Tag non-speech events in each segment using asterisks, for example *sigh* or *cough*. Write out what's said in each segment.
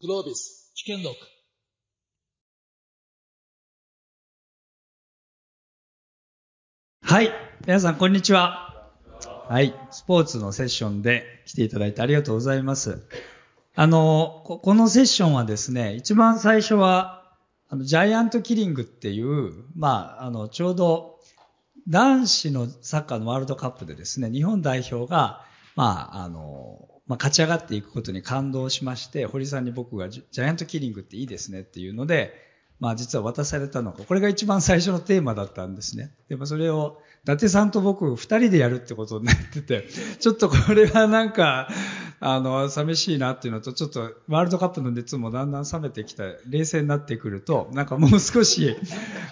グロービス。試験録。はい。皆さん、こんにちは。はい。スポーツのセッションで来ていただいてありがとうございます。あの、ここのセッションはですね、一番最初は、あの、ジャイアントキリングっていう、まあ、あの、ちょうど、男子のサッカーのワールドカップでですね、日本代表が、まあ、あの、まあ、勝ち上がっていくことに感動しまして、堀さんに僕がジャイアントキリングっていいですねっていうので、まあ実は渡されたのが、これが一番最初のテーマだったんですね。でもそれを、伊達さんと僕二人でやるってことになってて、ちょっとこれはなんか、あの、寂しいなっていうのと、ちょっとワールドカップの熱もだんだん冷めてきた、冷静になってくると、なんかもう少し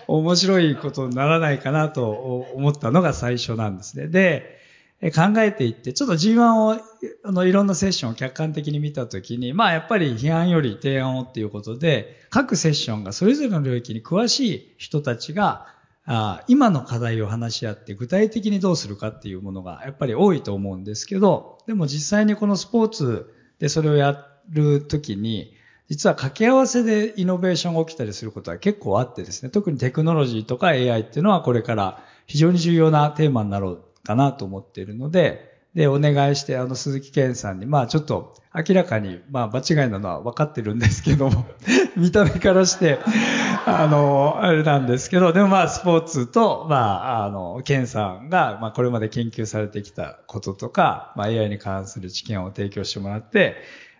面白いことにならないかなと思ったのが最初なんですね。で、考えていって、ちょっと G1 を、あの、いろんなセッションを客観的に見たときに、まあやっぱり批判より提案をっていうことで、各セッションがそれぞれの領域に詳しい人たちが、あ今の課題を話し合って具体的にどうするかっていうものがやっぱり多いと思うんですけど、でも実際にこのスポーツでそれをやるときに、実は掛け合わせでイノベーションが起きたりすることは結構あってですね、特にテクノロジーとか AI っていうのはこれから非常に重要なテーマになろうかなと思っているので、で、お願いして、あの、鈴木健さんに、まあちょっと、明らかに、まあ場違いなのは分かってるんですけども、*laughs* 見た目からして、あの、あれなんですけど、でもまあスポーツと、まあ、あの、健さんが、まあこれまで研究されてきたこととか、まあ AI に関する知見を提供してもらって、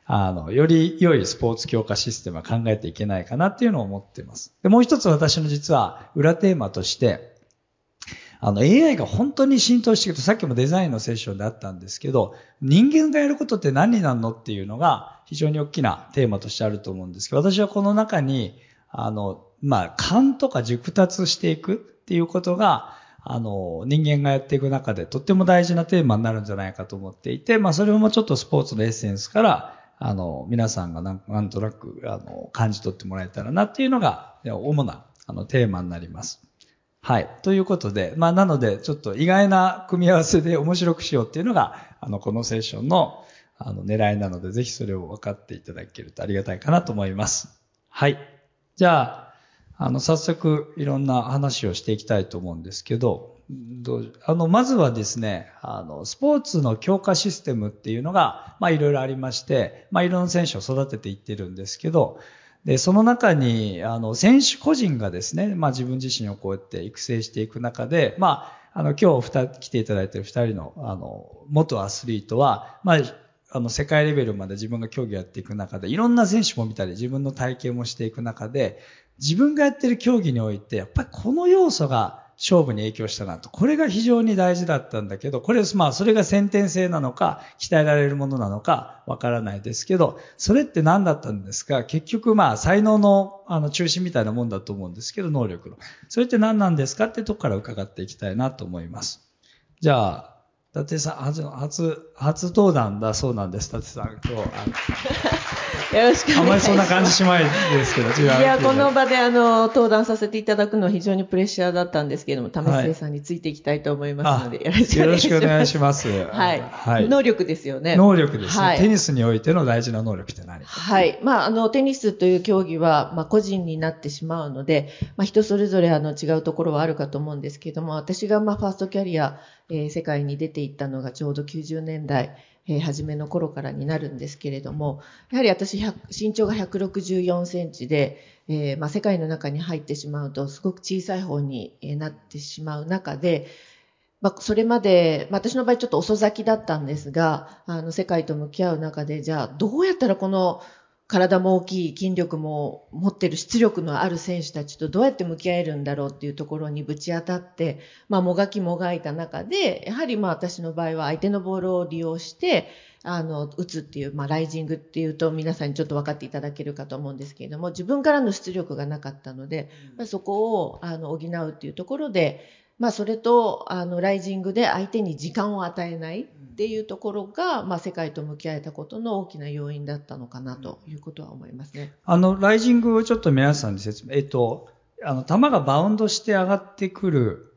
あの、より良いスポーツ強化システムは考えていけないかなっていうのを思っています。で、もう一つ私の実は裏テーマとして、あの AI が本当に浸透していくと、さっきもデザインのセッションであったんですけど、人間がやることって何になるのっていうのが非常に大きなテーマとしてあると思うんですけど、私はこの中に、あの、まあ、勘とか熟達していくっていうことが、あの、人間がやっていく中でとっても大事なテーマになるんじゃないかと思っていて、まあ、それもちょっとスポーツのエッセンスから、あの、皆さんがなんなんとなく、あの、感じ取ってもらえたらなっていうのが、主な、あの、テーマになります。はい。ということで、まあ、なので、ちょっと意外な組み合わせで *laughs* 面白くしようっていうのが、あの、このセッションの、あの、狙いなので、ぜひそれを分かっていただけるとありがたいかなと思います。はい。じゃあ、あの、早速、いろんな話をしていきたいと思うんですけど、どうあの、まずはですね、あの、スポーツの強化システムっていうのが、まあ、いろいろありまして、まあ、いろんな選手を育てていってるんですけど、で、その中に、あの、選手個人がですね、まあ自分自身をこうやって育成していく中で、まあ、あの、今日二来ていただいてる二人の、あの、元アスリートは、まあ、あの、世界レベルまで自分が競技をやっていく中で、いろんな選手も見たり、自分の体験もしていく中で、自分がやってる競技において、やっぱりこの要素が勝負に影響したなと。これが非常に大事だったんだけど、これ、まあ、それが先天性なのか、鍛えられるものなのか、わからないですけど、それって何だったんですか？結局、まあ、才能の、あの、中心みたいなもんだと思うんですけど、能力の。それって何なんですか？ってとこから伺っていきたいなと思います。じゃあ、伊達さん、初、初、初登壇だそうなんです、伊達さん、今日。*laughs* よろしくお願いします。あんまりそんな感じしないですけど、違う。いや、この場であの、登壇させていただくのは非常にプレッシャーだったんですけれども、為末さんについていきたいと思いますので、よろしくお願いします。よろしくお願いします。はい。はい。能力ですよね。能力ですね、はいテニスにおいての大事な能力って何か？はい。まあ、あの、テニスという競技は、まあ、個人になってしまうので、まあ、人それぞれあの、違うところはあるかと思うんですけれども、私がまあ、ファーストキャリア、え世界に出ていったのがちょうど90年代、え初めの頃からになるんですけれども、やはり私身長が164センチで、えーまあ、世界の中に入ってしまうとすごく小さい方になってしまう中で、まあ、それまで、まあ、私の場合ちょっと遅咲きだったんですが、あの世界と向き合う中で、じゃあどうやったらこの体も大きい、筋力も持ってる出力のある選手たちとどうやって向き合えるんだろうっていうところにぶち当たって、まあ、もがきもがいた中で、やはりまあ私の場合は相手のボールを利用して、あの、打つっていう、まあ、ライジングっていうと皆さんにちょっと分かっていただけるかと思うんですけれども、自分からの出力がなかったので、まあそこを、あの、補うっていうところで、まあ、それと、あの、ライジングで相手に時間を与えないっていうところが、まあ、世界と向き合えたことの大きな要因だったのかなということは思いますね。あの、ライジングをちょっと皆さんに説明、えっと、あの、球がバウンドして上がってくる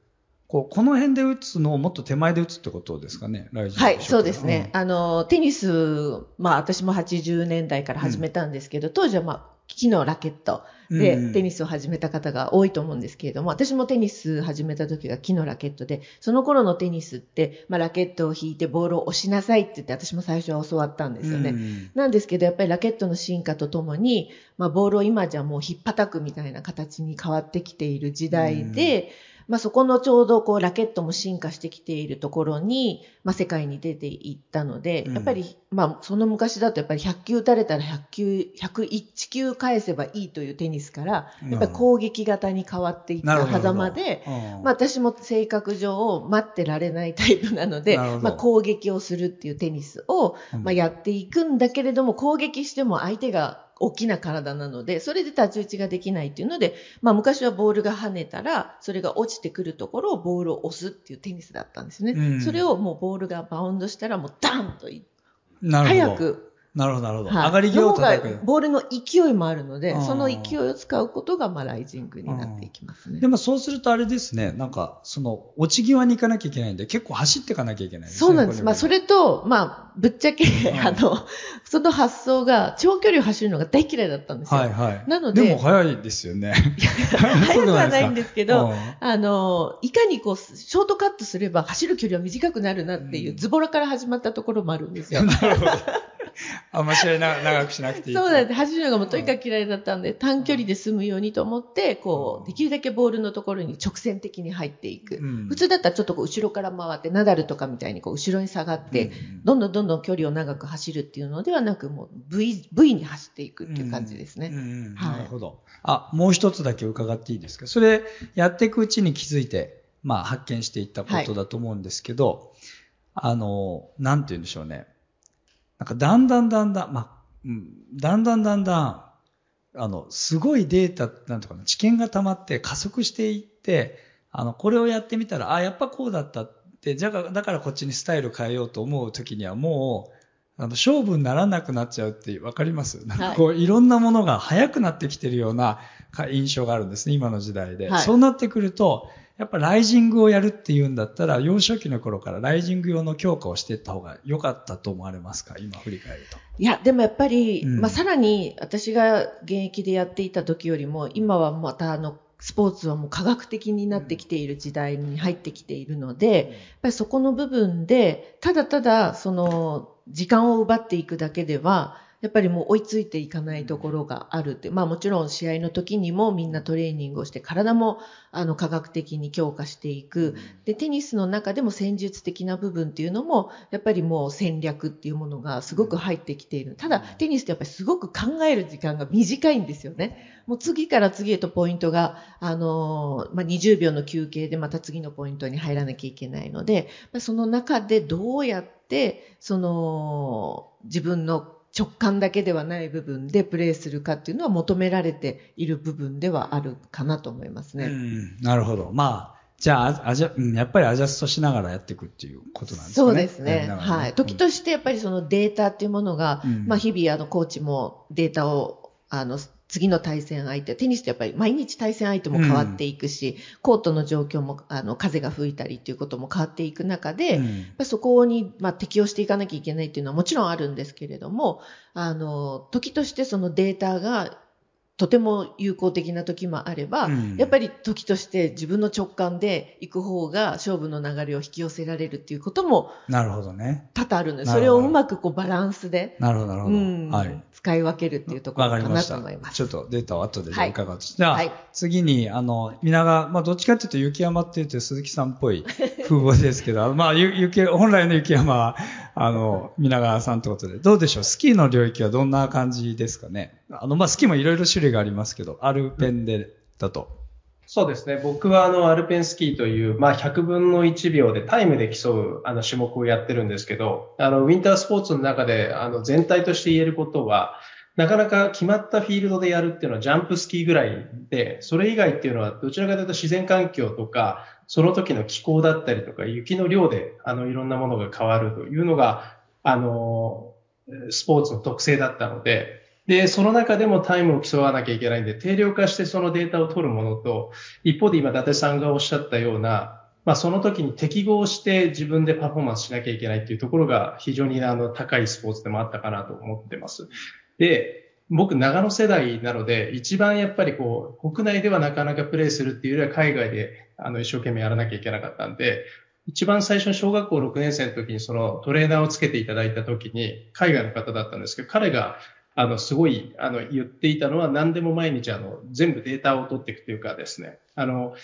こうこの辺で打つのをもっと手前で打つってことですかね、ライジングはい、そうですね。。あの、テニス、まあ私も80年代から始めたんですけど、当時はまあ木のラケット。でうん。テニスを始めた方が多いと思うんですけれども、私もテニス始めた時が木のラケットで、その頃のテニスって、まあラケットを引いてボールを押しなさいって言って私も最初は教わったんですよね。うん。なんですけど、やっぱりラケットの進化とともに、まあ、ボールを今じゃもう引っ叩くみたいな形に変わってきている時代で、まあ、そこのちょうどこうラケットも進化してきているところに、まあ、世界に出ていったので、うん。やっぱり、まあ、その昔だとやっぱり100球打たれたら100球、101球返せばいいというテニスから、やっぱり攻撃型に変わっていった狭間で、うん。まあ、私も性格上待ってられないタイプなので、まあ、攻撃をするっていうテニスを、うん。まあ、やっていくんだけれども、攻撃しても相手が大きな体なので、それで太刀打ちができないっていうので、まあ、昔はボールが跳ねたら、それが落ちてくるところをボールを押すっていうテニスだったんですね。うんそれをもうボールがバウンドしたら、もうダンと。早く、なるほど、なるほど。はい上がり際をボールの勢いもあるのでう、んその勢いを使うことが、まあ、ライジングになっていきますねで。もそうするとあれですね、なんか、その、落ち際に行かなきゃいけないんで、結構走っていかなきゃいけないですね。そうなんです。こまあ、それと、まあ、ぶっちゃけ、んあの、その発想が、長距離を走るのが大嫌いだったんですよ。はいはい。なのででも早いですよね。*laughs* 速くはないんですけど、うんあの、いかにこう、ショートカットすれば走る距離は短くなるなっていう、うんズボラから始まったところもあるんですよ。なるほど。*laughs* あんま試合な長くしなくていいと。そうなんです。走るのがもうとにかく嫌いだったんで、短距離で済むようにと思って、こう、できるだけボールのところに直線的に入っていく。うん普通だったらちょっとこう後ろから回って、ナダルとかみたいにこう後ろに下がって、うんどんどんどんどん距離を長く走るっていうのではなく、もう V、V に走っていくっていう感じですね。なるほど。あ、もう一つだけ伺っていいですか？それ、やっていくうちに気づいて、まあ、発見していったことだと思うんですけど、あの、なんて言うんでしょうね。なんか、だんだんだんだん、まあ、うん、だんだんだんだん、あの、すごいデータ、なんとかな、知見が溜まって加速していって、あの、これをやってみたら、あ、やっぱこうだったって、じゃあ、だからこっちにスタイル変えようと思う時にはもう、あの、勝負にならなくなっちゃうってわかります？なんかこう、いろんなものが速くなってきてるようなか印象があるんですね、今の時代で。はい。そうなってくると、やっぱライジングをやるっていうんだったら、幼少期の頃からライジング用の強化をしていった方が良かったと思われますか？今振り返ると。いや、でもやっぱり、うん。まあ、さらに私が現役でやっていた時よりも、今はまたあの、スポーツはもう科学的になってきている時代に入ってきているので、やっぱりそこの部分で、ただただ、その、時間を奪っていくだけでは、やっぱりもう追いついていかないところがあるって。まあもちろん試合の時にもみんなトレーニングをして体もあの科学的に強化していく。で、テニスの中でも戦術的な部分っていうのも、やっぱりもう戦略っていうものがすごく入ってきている。ただ、テニスってやっぱりすごく考える時間が短いんですよね。もう次から次へとポイントが、あのーまあ、20秒の休憩でまた次のポイントに入らなきゃいけないので、まあその中でどうやって、その、自分の直感だけではない部分でプレーするかっていうのは求められている部分ではあるかなと思いますね。うん、なるほど。まあ、じゃあ、アジャうんやっぱりアジャストしながらやっていくっていうことなんですかね。そうですね。やりながらはい。時としてやっぱりそのデータっていうものが、うんまあ日々あのコーチもデータを、あの、次の対戦相手、テニスってやっぱり毎日対戦相手も変わっていくし、コートの状況も、あの、風が吹いたりっていうことも変わっていく中で、うん。そこに、まあ、適応していかなきゃいけないっていうのはもちろんあるんですけれども、あの、時としてそのデータがとても有効的な時もあれば、うんやっぱり時として自分の直感で行く方が勝負の流れを引き寄せられるっていうこともなるほどね。多々あるので、それをうまくこうバランスで、なるほど、なるほど。うんはい。使い分けるっていうところわかな。と思います。ちょっとデータを後で伺うと。じゃあ、はい次に、あの、皆が、まあ、どっちかっていうと雪山って言うと鈴木さんっぽい風貌ですけど、まあ、ゆ雪、本来の雪山は、あの、皆川さんってことで、どうでしょう？スキーの領域はどんな感じですかね？あの、まあ、スキーもいろいろ種類がありますけど、アルペンで、だと。そうですね。僕はあの、アルペンスキーという、まあ、100分の1秒でタイムで競う、あの、種目をやってるんですけど、あの、ウィンタースポーツの中で、あの、全体として言えることは、なかなか決まったフィールドでやるっていうのはジャンプスキーぐらいで、それ以外っていうのはどちらかというと自然環境とか、その時の気候だったりとか、雪の量で、あの、いろんなものが変わるというのが、あの、スポーツの特性だったので、で、その中でもタイムを競わなきゃいけないんで、定量化してそのデータを取るものと、一方で今、伊達さんがおっしゃったような、まあ、その時に適合して自分でパフォーマンスしなきゃいけないっていうところが非常にあの高いスポーツでもあったかなと思ってます。で、僕、長野世代なので、一番やっぱりこう、国内ではなかなかプレイするっていうよりは海外であの一生懸命やらなきゃいけなかったんで、一番最初の小学校6年生の時にそのトレーナーをつけていただいた時に、海外の方だったんですけど、彼があの、すごい、あの、言っていたのは何でも毎日あの、全部データを取っていくというかですね、あの、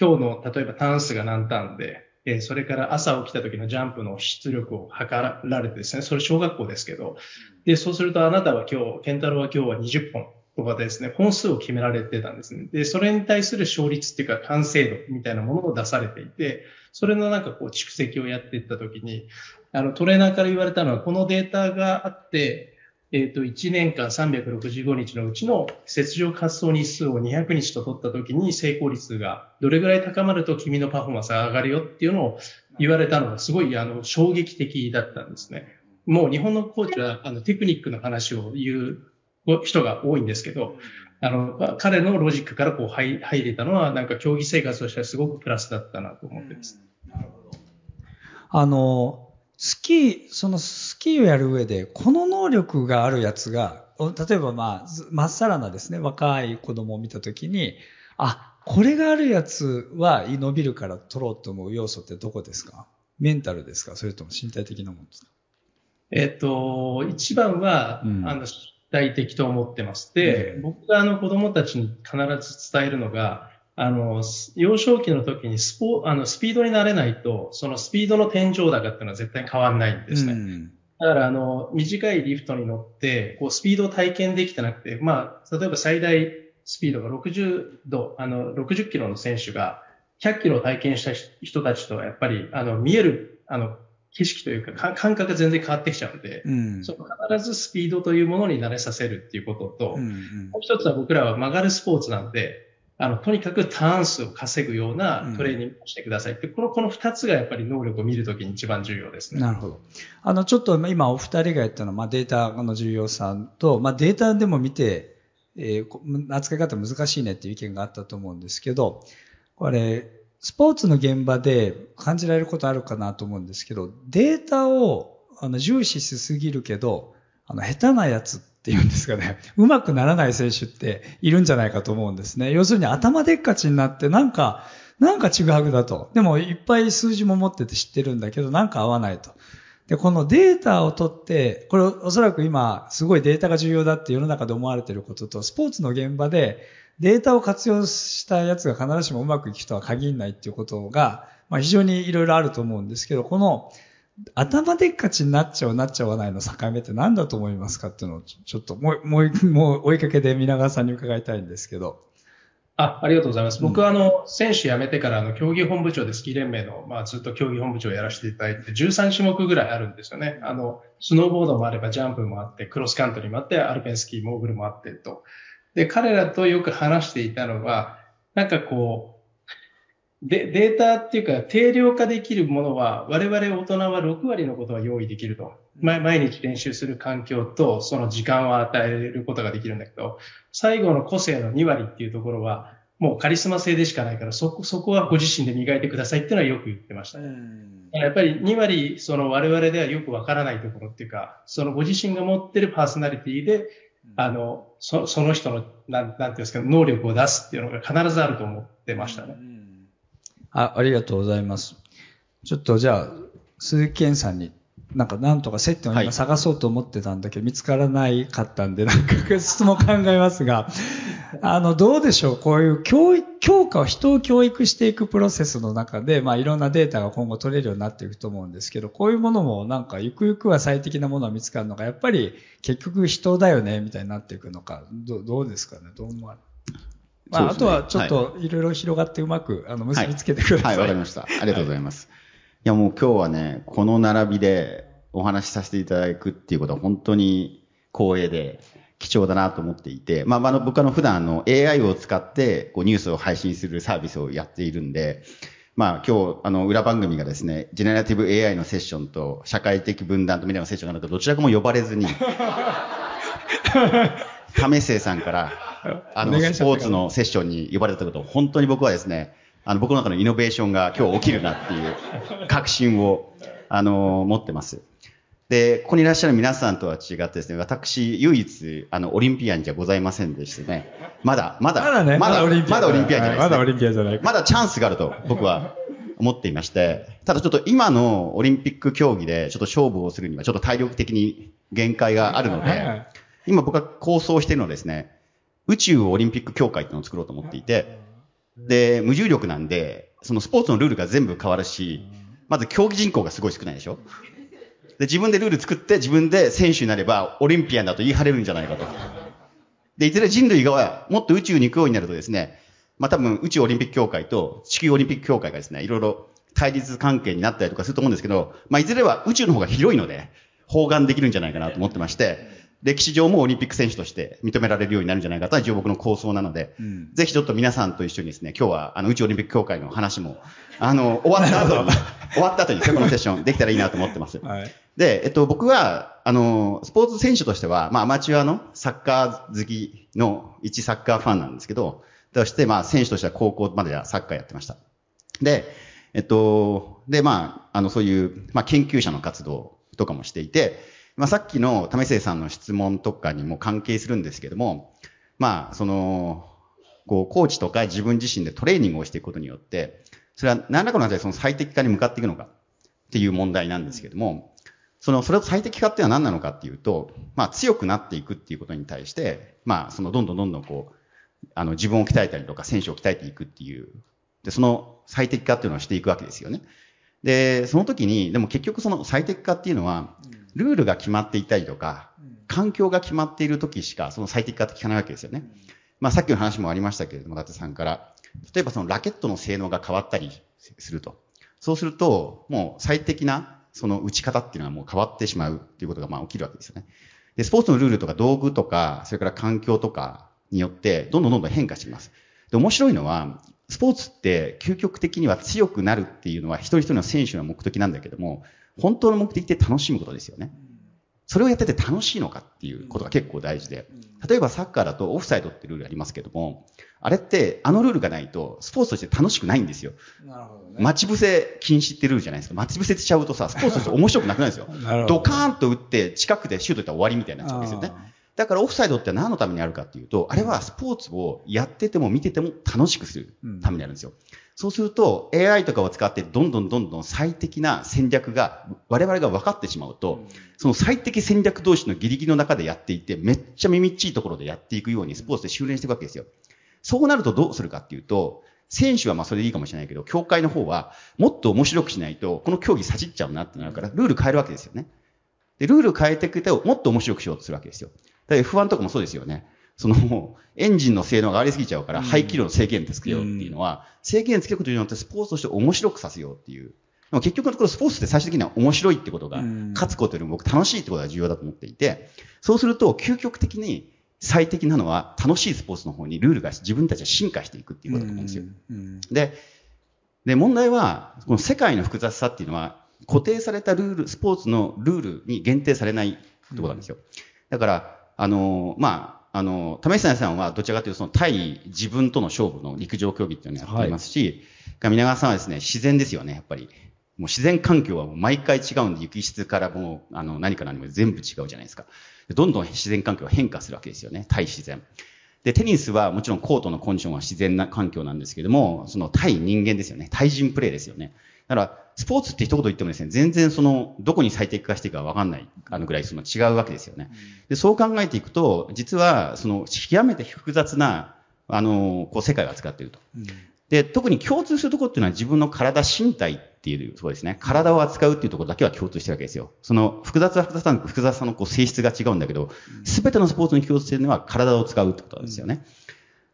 今日の、例えばタン数が何ターンで、えそれから朝起きた時のジャンプの出力を測られてですね、それ小学校ですけど、で、そうするとあなたは今日、ケンタロウは今日は20本とかですね、本数を決められてたんですね。で、それに対する勝率っていうか完成度みたいなものを出されていて、それのなんかこう蓄積をやっていった時に、あのトレーナーから言われたのは、このデータがあって、えっ、ー、と、1年間365日のうちの雪上滑走日数を200日と取った時に成功率がどれぐらい高まると君のパフォーマンスが上がるよっていうのを言われたのがすごいあの衝撃的だったんですね。もう日本のコーチはあのテクニックの話を言う人が多いんですけど、あの、彼のロジックからこう入入れたのはなんか競技生活としてはすごくプラスだったなと思ってます。なるほど。あの、スキー、そのスキーをやる上で、この能力があるやつが、例えばまあ、まっさらなですね、若い子供を見たときに、あ、これがあるやつは伸びるから取ろうと思う要素ってどこですか？メンタルですか？それとも身体的なものですか？えっ、と、一番は、うん、あの、身体的と思ってます。で、うん、僕があの子供たちに必ず伝えるのが、あの、幼少期の時にスポ、あの、スピードになれないと、そのスピードの天井高っていうのは絶対変わんないんですね。うん、だから、あの、短いリフトに乗って、こう、スピードを体験できてなくて、まあ、例えば最大スピードが60度、あの、60キロの選手が、100キロを体験した人たちとはやっぱり、あの、見える、あの、景色というか、感覚が全然変わってきちゃうんで、うん、その必ずスピードというものに慣れさせるっていうことと、うんうん、もう一つは僕らは曲がるスポーツなんで、あの、とにかくターン数を稼ぐようなトレーニングをしてくださいって、うん、この、この二つがやっぱり能力を見るときに一番重要ですね。なるほど。あの、ちょっと今お二人が言ったのは、まあ、データの重要さと、まあ、データでも見て、えー、扱い方難しいねっていう意見があったと思うんですけど、これ、スポーツの現場で感じられることあるかなと思うんですけど、データをあの重視しすぎるけど、あの、下手なやつっていうんですかね、うまくならない選手っているんじゃないかと思うんですね。要するに頭でっかちになってなんか、なんかちぐはぐだと。でもいっぱい数字も持ってて知ってるんだけど、なんか合わないと。で、このデータを取って、これおそらく今、すごいデータが重要だって世の中で思われていることと、スポーツの現場でデータを活用したやつが必ずしもうまくいく人は限らないっていうことが、まあ非常にいろいろあると思うんですけど、この頭でっかちになっちゃうなっちゃわないの境目って何だと思いますかっていうのをちょっともう、もう、もう追いかけで皆川さんに伺いたいんですけど。あ、ありがとうございます。僕はあの、選手辞めてからあの、競技本部長でスキー連盟の、まあずっと競技本部長をやらせていただいて、13種目ぐらいあるんですよね。あの、スノーボードもあればジャンプもあって、クロスカントリーもあって、アルペンスキー、モーグルもあってと。で、彼らとよく話していたのは、なんかこう、で、データっていうか定量化できるものは、我々大人は6割のことは用意できると。毎日練習する環境と、その時間を与えることができるんだけど、最後の個性の2割っていうところは、もうカリスマ性でしかないから、そこ、そこはご自身で磨いてくださいっていうのはよく言ってましたね。やっぱり2割、その我々ではよくわからないところっていうか、そのご自身が持ってるパーソナリティで、あの、そその人の、なん、なんていうんですか、能力を出すっていうのが必ずあると思ってましたね。あ、ありがとうございます。ちょっとじゃあ、鈴木健さんに、なんかなんとか接点を今探そうと思ってたんだけど、はい、見つからないかったんで、なんか質問考えますが、あの、どうでしょう？こういう教育、教科を人を教育していくプロセスの中で、まあいろんなデータが今後取れるようになっていくと思うんですけど、こういうものもなんかゆくゆくは最適なものが見つかるのか、やっぱり結局人だよね、みたいになっていくのか、どどうですかね？どう思われまあ、ね、あとはちょっといろいろ広がってうまく、あの結びつけてください。はい、わ、はい、かりました。ありがとうございます。はい、いや、もう今日はね、この並びでお話しさせていただくっていうことは本当に光栄で、貴重だなと思っていて、まあ、あの、僕はの普段あの AI を使ってこうニュースを配信するサービスをやっているんで、まあ今日、あの、裏番組がですね、ジェネラティブ AI のセッションと社会的分断と未来のセッションがあるとどちらかも呼ばれずに、*laughs* 為末さんから、*laughs* あの、スポーツのセッションに呼ばれたこと、本当に僕はですね、あの、僕の中のイノベーションが今日起きるなっていう確信を、あの、持ってます。で、ここにいらっしゃる皆さんとは違ってですね、私、唯一、あの、オリンピアンじゃございませんでしてね、まだ、まだ、まだね、まだ、オリンピアまだオリンピアンじゃないねまだオリンピアンじゃない。まだチャンスがあると僕は思っていまして、ただちょっと今のオリンピック競技でちょっと勝負をするにはちょっと体力的に限界があるのでい、今僕が構想しているのはですね、宇宙オリンピック協会っていうのを作ろうと思っていて、で、無重力なんで、そのスポーツのルールが全部変わるし、まず競技人口がすごい少ないでしょ？で、自分でルール作って自分で選手になればオリンピアンだと言い張れるんじゃないかと。で、いずれ人類がもっと宇宙に行くようになるとですね、まあ多分宇宙オリンピック協会と地球オリンピック協会がですね、いろいろ対立関係になったりとかすると思うんですけど、まあいずれは宇宙の方が広いので、包含できるんじゃないかなと思ってまして、歴史上もオリンピック選手として認められるようになるんじゃないかというのは一応僕の構想なので、うんぜひちょっと皆さんと一緒にですね、今日はあの宇宙オリンピック協会の話も、あの、*laughs* 終わった後に、終わった後にこのセッションできたらいいなと思ってます。*laughs* はい。で、えっと、僕は、あの、スポーツ選手としては、まあ、アマチュアのサッカー好きの一サッカーファンなんですけど、そして、まあ、選手としては高校まではサッカーやってました。で、えっと、で、まあ、あの、そういう、まあ、研究者の活動とかもしていて、まあ、さっきの為末さんの質問とかにも関係するんですけども、まあ、その、こう、コーチとか自分自身でトレーニングをしていくことによって、それは何らかの形でその最適化に向かっていくのかっていう問題なんですけども、その、それを最適化っていうのは何なのかっていうと、まあ強くなっていくっていうことに対して、まあそのどんどんどんどんこう、あの自分を鍛えたりとか選手を鍛えていくっていう、で、その最適化っていうのをしていくわけですよね。で、その時に、でも結局その最適化っていうのは、ルールが決まっていたりとか、環境が決まっている時しかその最適化って聞かないわけですよね。まあさっきの話もありましたけれども、伊達さんから。例えばそのラケットの性能が変わったりすると。そうすると、もう最適なその打ち方っていうのはもう変わってしまうっていうことがまあ起きるわけですよね。で、スポーツのルールとか道具とか、それから環境とかによって、どんどんどんどん変化します。で、面白いのは、スポーツって究極的には強くなるっていうのは一人一人の選手の目的なんだけども、本当の目的って楽しむことですよね。それをやってて楽しいのかっていうことが結構大事で。例えばサッカーだとオフサイドってルールありますけども、あれってあのルールがないとスポーツとして楽しくないんですよ。なるほどね。待ち伏せ禁止ってルールじゃないですか。待ち伏せしちゃうとさ、スポーツとして面白くなくなるんですよ。*laughs* ドカーンと打って近くでシュート打ったら終わりみたいになっちゃうわけですよね。だからオフサイドって何のためにあるかっていうと、あれはスポーツをやってても見てても楽しくするためにあるんですよ。そうすると AI とかを使ってどんどんどんどん最適な戦略が我々が分かってしまうと、その最適戦略同士のギリギリの中でやっていて、めっちゃ耳っちいところでやっていくようにスポーツで修練していくわけですよ。そうなるとどうするかっていうと、選手はまあそれでいいかもしれないけど、協会の方はもっと面白くしないと、この競技さじっちゃうなってなるから、ルール変えるわけですよね。で、ルール変えていくと、もっと面白くしようとするわけですよ。だから F1 とかもそうですよね。その、エンジンの性能が上がりすぎちゃうから、排気量の制限つけようっていうのは、制限つけることによってスポーツとして面白くさせようっていう。でも結局のところスポーツって最終的には面白いってことが、勝つことよりも僕楽しいってことが重要だと思っていて、そうすると究極的に最適なのは楽しいスポーツの方にルールが自分たちは進化していくっていうことだと思うんですよ。で、で、問題は、この世界の複雑さっていうのは、固定されたルール、スポーツのルールに限定されないってことなんですよ。だから、あの、まあ、あの、為末さんはどちらかというと、その対自分との勝負の陸上競技っていうのをやっていますし、皆川さんはですね、自然ですよね、やっぱり。もう自然環境はもう毎回違うんで、雪質からもう、あの、何か何も全部違うじゃないですか。どんどん自然環境が変化するわけですよね、対自然。で、テニスはもちろんコートのコンディションは自然な環境なんですけども、その対人間ですよね。対人プレイですよね。だから、スポーツって一言言ってもですね、全然その、どこに最適化していくかわかんない、あのぐらいその違うわけですよね。で、そう考えていくと、実は、その、極めて複雑な、あの、こう、世界を扱っていると。で、特に共通するところっていうのは自分の体、身体っていうところですね。体を扱うっていうところだけは共通してるわけですよ。その複雑は複雑な複雑さのこう性質が違うんだけど、すべてのスポーツに共通しているのは体を使うってことなんですよね。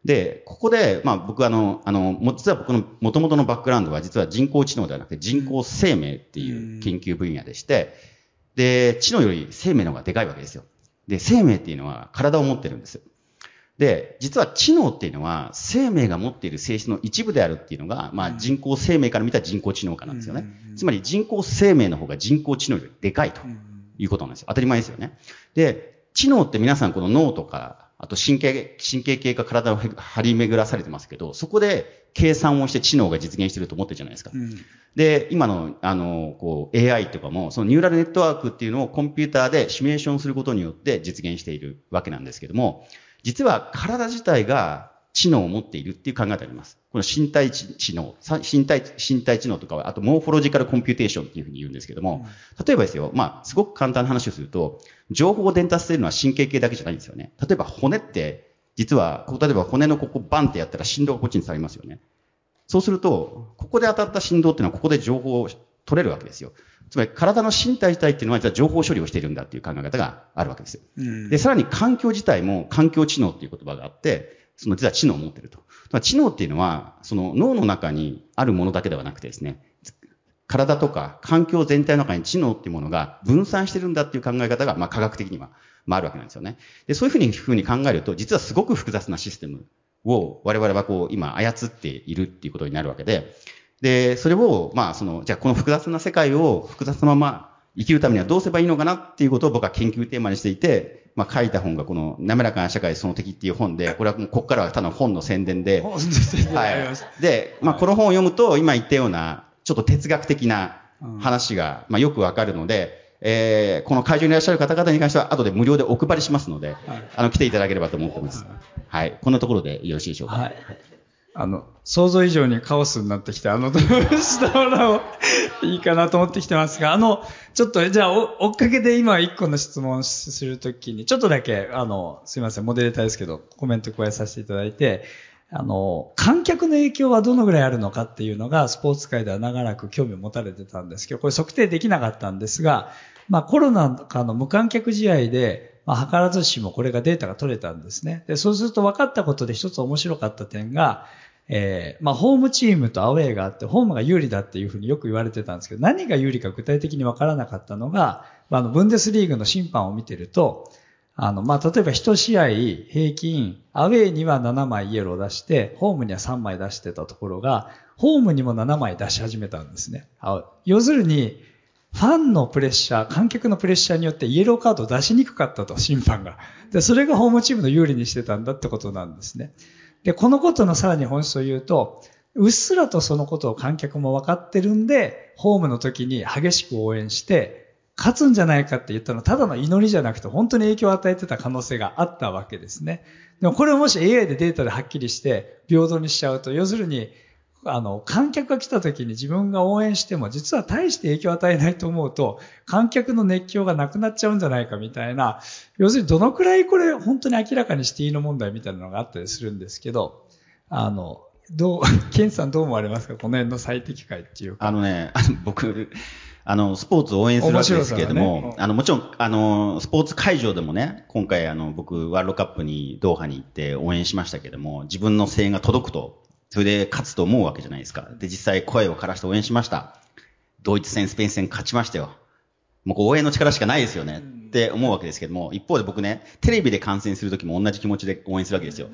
で、ここで、まあ僕はあの、あの、も実は僕の元々のバックグラウンドは実は人工知能ではなくて人工生命っていう研究分野でして、で、知能より生命の方がでかいわけですよ。で、生命っていうのは体を持ってるんです。で、実は知能っていうのは生命が持っている性質の一部であるっていうのが、まあ人工生命から見た人工知能化なんですよね。つまり人工生命の方が人工知能よりでかいということなんですよ。当たり前ですよね。で、知能って皆さんこの脳とかあと神経、神経系が体を張り巡らされてますけど、そこで計算をして知能が実現してると思ってるじゃないですか。うん、で、今の、あの、こう、AI とかも、そのニューラルネットワークっていうのをコンピューターでシミュレーションすることによって実現しているわけなんですけども、実は体自体が知能を持っているっていう考えがあります。この身体知能、身体、身体知能とかは、あと morphological computation っていうふうに言うんですけども、例えばですよ、まあ、すごく簡単な話をすると、情報を伝達するのは神経系だけじゃないんですよね。例えば骨って、実は、例えば骨のここバンってやったら振動がこっちに伝わりますよね。そうすると、ここで当たった振動っていうのはここで情報を取れるわけですよ。つまり体の身体自体っていうのは実は情報処理をしているんだっていう考え方があるわけですよ。で、さらに環境自体も環境知能っていう言葉があって、その実は知能を持ってると。知能っていうのは、その脳の中にあるものだけではなくてですね、体とか環境全体の中に知能っていうものが分散してるんだっていう考え方が、まあ科学的には、まああるわけなんですよね。で、そういうふうにふうに考えると、実はすごく複雑なシステムを我々はこう今操っているっていうことになるわけで、で、それを、まあその、じゃあこの複雑な世界を複雑なまま生きるためにはどうすればいいのかなっていうことを僕は研究テーマにしていて、まあ、書いた本がこの、滑らかな社会その敵っていう本で、これはもうここからはただ本の宣伝で。本の宣伝はい。で、まあ、この本を読むと、今言ったような、ちょっと哲学的な話が、まあ、よくわかるので、えー、この会場にいらっしゃる方々に関しては、後で無料でお配りしますので、はい、あの、来ていただければと思ってます。はい。こんなところでよろしいでしょうか？はい。あの、想像以上にカオスになってきて、あの、*laughs* 下原をいいかなと思ってきてますが、あの、ちょっと、じゃあ、追っかけで今一個の質問するときに、ちょっとだけ、あの、すいません、モデレーターですけど、コメント加えさせていただいて、あの、観客の影響はどのぐらいあるのかっていうのが、スポーツ界では長らく興味を持たれてたんですけど、これ測定できなかったんですが、まあコロナ禍の無観客試合で、まあ、図らずしもこれがデータが取れたんですね。で、そうすると分かったことで一つ面白かった点が、えー、まあ、ホームチームとアウェーがあって、ホームが有利だっていうふうによく言われてたんですけど、何が有利か具体的にわからなかったのが、まあの、ブンデスリーグの審判を見てると、あの、まあ、例えば一試合平均、アウェーには7枚イエロー出して、ホームには3枚出してたところが、ホームにも7枚出し始めたんですね。要するに、ファンのプレッシャー、観客のプレッシャーによってイエローカードを出しにくかったと、審判が。で、それがホームチームの有利にしてたんだってことなんですね。で、このことのさらに本質を言うと、うっすらとそのことを観客も分かってるんで、ホームの時に激しく応援して、勝つんじゃないかって言ったのはただの祈りじゃなくて本当に影響を与えてた可能性があったわけですね。でもこれをもし AI でデータではっきりして平等にしちゃうと、要するに、あの、観客が来た時に自分が応援しても実は大して影響を与えないと思うと、観客の熱狂がなくなっちゃうんじゃないかみたいな、要するにどのくらいこれ本当に明らかにしていいの問題みたいなのがあったりするんですけど、あの、どう、*laughs* ケンさんどう思われますか？この辺の最適解っていうか。あのね、あ *laughs* の僕、あの、スポーツを応援するわけですけれども、ね、あの、もちろん、あの、スポーツ会場でもね、今回あの、僕、ワールドカップにドーハに行って応援しましたけれども、自分の声援が届くとそれで勝つと思うわけじゃないですか。で、実際声を枯らして応援しました。ドイツ戦、スペイン戦勝ちましたよ。もう応援の力しかないですよね。って思うわけですけども、一方で僕ね、テレビで観戦するときも同じ気持ちで応援するわけですよ。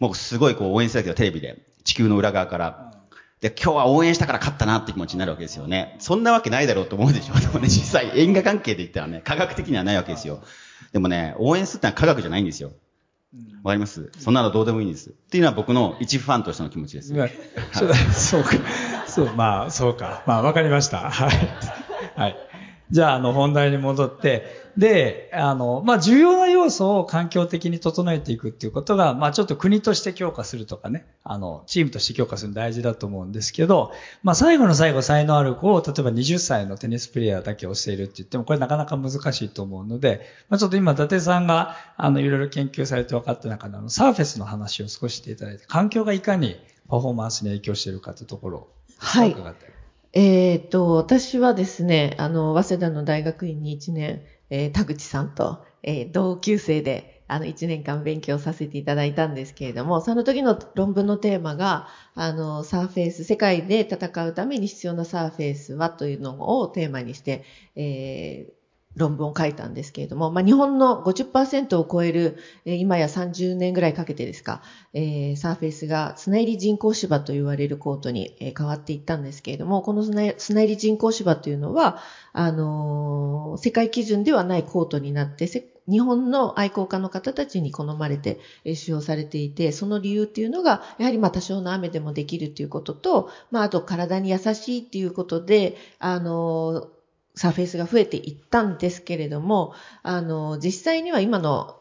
もうすごいこう応援するわけよ、テレビで。地球の裏側から。で、今日は応援したから勝ったなって気持ちになるわけですよね。そんなわけないだろうと思うでしょ。でもね、実際因果関係で言ったらね、科学的にはないわけですよ。でもね、応援するってのは科学じゃないんですよ。わかります？そんなのどうでもいいんです。っていうのは僕の一ファンとしての気持ちです。はい、そうか。そう、まあ、そうか。まあ、わかりました。はい。はい。じゃあ、あの、本題に戻って、で、あの、まあ、重要な要素を環境的に整えていくっていうことが、まあ、ちょっと国として強化するとかね、あの、チームとして強化するの大事だと思うんですけど、まあ、最後の最後、才能ある子を、例えば20歳のテニスプレイヤーだけ教えるって言っても、これなかなか難しいと思うので、まあ、ちょっと今、伊達さんが、あの、いろいろ研究されて分かった中で、あの、サーフェスの話を少ししていただいて、環境がいかにパフォーマンスに影響しているかというところを、はい。えっ、と、私はですね、あの、早稲田の大学院に1年、えー、田口さんと、えー、同級生で、あの、1年間勉強させていただいたんですけれども、その時の論文のテーマが、あの、サーフェイス、世界で戦うために必要なサーフェイスはというのをテーマにして、えー、論文を書いたんですけれども、まあ、日本の50%を超える、えー、今や30年ぐらいかけてですか、えー、サーフェイスが砂入り人工芝と言われるコートに、えー、変わっていったんですけれども、この砂入り人工芝というのは、あのー、世界基準ではないコートになって、日本の愛好家の方たちに好まれて使用されていて、その理由っていうのが、やはりまあ多少の雨でもできるっていうことと、まああと体に優しいっていうことで、あの、サーフェイスが増えていったんですけれども、あの、実際には今の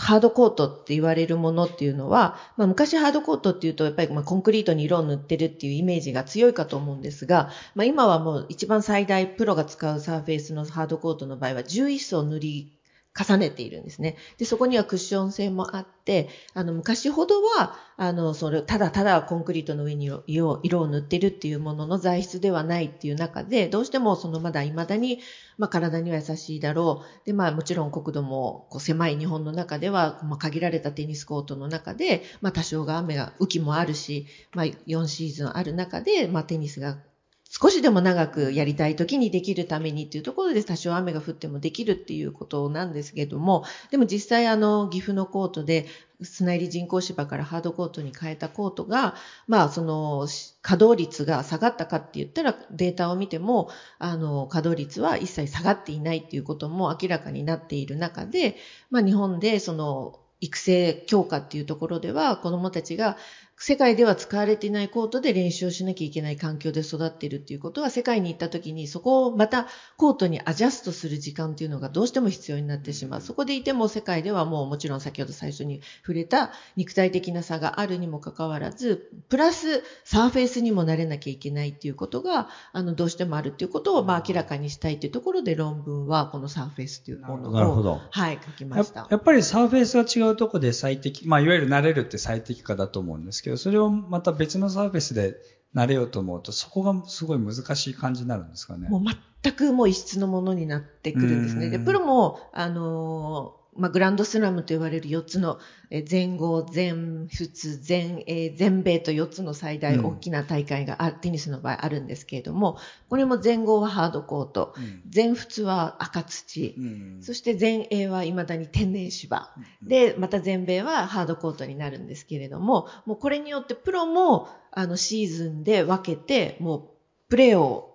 ハードコートって言われるものっていうのは、まあ、昔ハードコートっていうと、やっぱりまコンクリートに色を塗ってるっていうイメージが強いかと思うんですが、まあ、今はもう一番最大プロが使うサーフェイスのハードコートの場合は11層塗り重ねているんですね。で、そこにはクッション性もあって、あの、昔ほどは、あの、それ、ただただコンクリートの上に色を塗ってるっていうものの材質ではないっていう中で、どうしてもそのまだ未だに、まあ、体には優しいだろう。で、まあ、もちろん国土もこう狭い日本の中では、まあ、限られたテニスコートの中で、まあ、多少が雨が、雨季もあるし、まあ、4シーズンある中で、まあ、テニスが少しでも長くやりたい時にできるためにっていうところで多少雨が降ってもできるっていうことなんですけども、でも実際あの岐阜のコートで砂入り人工芝からハードコートに変えたコートが、まあその稼働率が下がったかって言ったらデータを見ても、あの稼働率は一切下がっていないっていうことも明らかになっている中で、まあ日本でその育成強化っていうところでは子供たちが世界では使われていないコートで練習をしなきゃいけない環境で育っているっていうことは世界に行った時にそこをまたコートにアジャストする時間っていうのがどうしても必要になってしまう。そこでいても世界ではもうもちろん先ほど最初に触れた肉体的な差があるにもかかわらず、プラスサーフェイスにもなれなきゃいけないっていうことが、あの、どうしてもあるっていうことをまあ明らかにしたいっていうところで論文はこのサーフェイスっていうものを、はい、書きましたや。やっぱりサーフェイスが違うところで最適、まあいわゆる慣れるって最適化だと思うんですけど、それをまたた別のサーフェスで慣れようと思うと、そこがすごい難しい感じになるんですかね。もう全くもう異質のものになってくるんですね。で、プロも、あのまあ、グランドスラムと言われる4つの、え全豪、全仏、全英、全米と4つの最大大きな大会が、うん、テニスの場合あるんですけれども、これも全豪はハードコート、うん、全仏は赤土、うん、そして全英は未だに天然芝、で、また全米はハードコートになるんですけれども、もうこれによってプロもあのシーズンで分けて、もうプレーを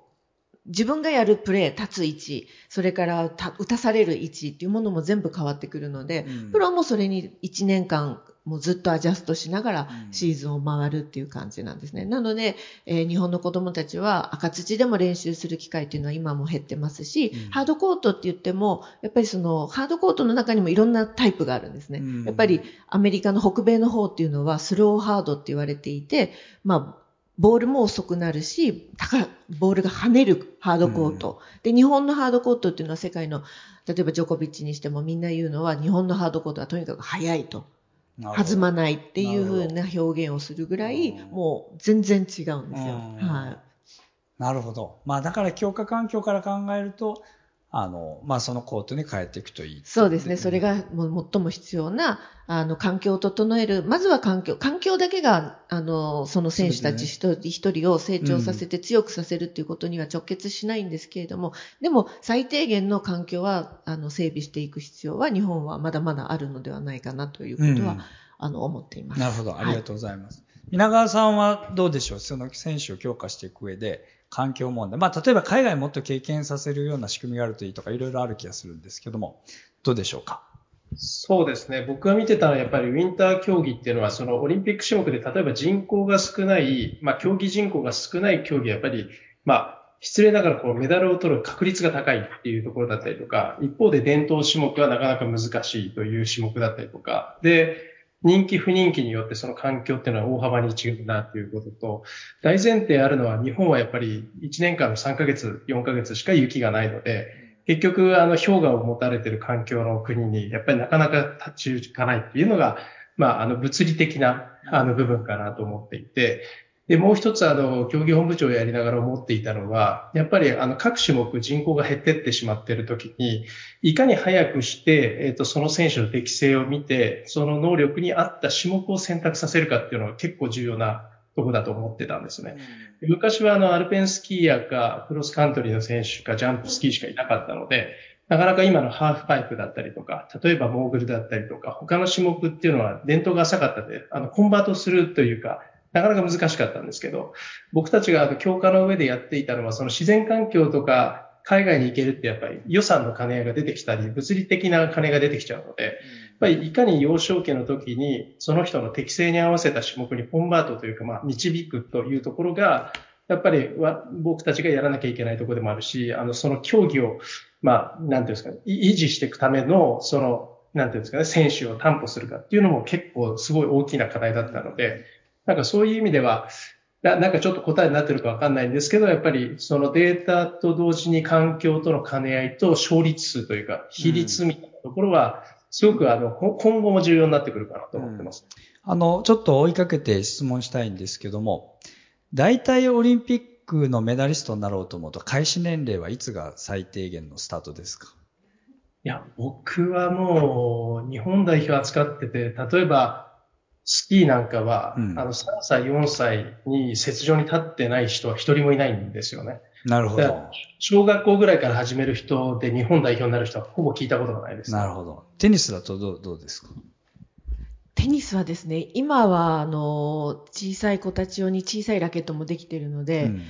自分がやるプレー、立つ位置、それから打たされる位置っていうものも全部変わってくるので、うん、プロもそれに1年間もうずっとアジャストしながらシーズンを回るっていう感じなんですね。うん、なので、えー、日本の子供たちは赤土でも練習する機会っていうのは今も減ってますし、うん、ハードコートって言っても、やっぱりそのハードコートの中にもいろんなタイプがあるんですね。やっぱりアメリカの北米の方っていうのはスローハードって言われていて、まあ、ボールも遅くなるし、高ボールが跳ねるハードコート、うん、で、日本のハードコートっていうのは世界の、例えばジョコビッチにしてもみんな言うのは、日本のハードコートはとにかく速いと。弾まないっていう風な表現をするぐらい、もう全然違うんですよ。はい。なるほど。まあだから強化環境から考えると、あの、まあ、そのコートに変えていくといいそうですね。それがもう最も必要な、あの、環境を整える。まずは環境。環境だけが、あの、その選手たち一人一人を成長させて強くさせるっていうことには直結しないんですけれども、うん、でも、最低限の環境は、あの、整備していく必要は、日本はまだまだあるのではないかなということは、うん、あの、思っています。なるほど。ありがとうございます。はい、皆川さんはどうでしょう？その選手を強化していく上で、環境問題。まあ、例えば海外もっと経験させるような仕組みがあるといいとか、いろいろある気がするんですけども、どうでしょうか？そうですね。僕が見てたのはやっぱりウィンター競技っていうのは、そのオリンピック種目で例えば人口が少ない、まあ競技人口が少ない競技はやっぱり、まあ失礼ながらこうメダルを取る確率が高いっていうところだったりとか、一方で伝統種目はなかなか難しいという種目だったりとか、で、人気不人気によってその環境っていうのは大幅に違うなっていうことと、大前提あるのは日本はやっぱり1年間の3ヶ月、4ヶ月しか雪がないので、結局あの氷河を持たれている環境の国にやっぱりなかなか立ち行かないっていうのが、まああの物理的なあの部分かなと思っていて、で、もう一つ、あの、競技本部長をやりながら思っていたのは、やっぱり、あの、各種目人口が減ってってしまっているときに、いかに早くして、えっ、ー、と、その選手の適性を見て、その能力に合った種目を選択させるかっていうのは結構重要なとこだと思ってたんですね。うん、昔は、あの、アルペンスキーヤーか、クロスカントリーの選手か、ジャンプスキーしかいなかったので、なかなか今のハーフパイプだったりとか、例えばモーグルだったりとか、他の種目っていうのは伝統が浅かったので、あの、コンバートするというか、なかなか難しかったんですけど、僕たちが強化の上でやっていたのは、その自然環境とか海外に行けるってやっぱり予算の兼ね合いが出てきたり、物理的な金が出てきちゃうので、やっぱりいかに幼少期の時にその人の適性に合わせた種目にコンバートというか、まあ、導くというところが、やっぱり僕たちがやらなきゃいけないところでもあるし、あの、その競技を、まあ、なんていうんですか、維持していくための、その、なんていうんですかね、選手を担保するかっていうのも結構すごい大きな課題だったので、なんかそういう意味では、ななんかちょっと答えになってるかわかんないんですけど、やっぱりそのデータと同時に環境との兼ね合いと勝率数というか、比率みたいなところは、すごくあの、今後も重要になってくるかなと思ってます。うん、あの、ちょっと追いかけて質問したいんですけども、大体オリンピックのメダリストになろうと思うと、開始年齢はいつが最低限のスタートですか？いや、僕はもう、日本代表扱ってて、例えば、スキーなんかは、うん、あの、3歳、4歳に雪上に立ってない人は一人もいないんですよね。なるほど。小学校ぐらいから始める人で日本代表になる人はほぼ聞いたことがないです、ね。なるほど。テニスだとどうどうですか？テニスはですね、今は、あの、小さい子たち用に小さいラケットもできているので、うん、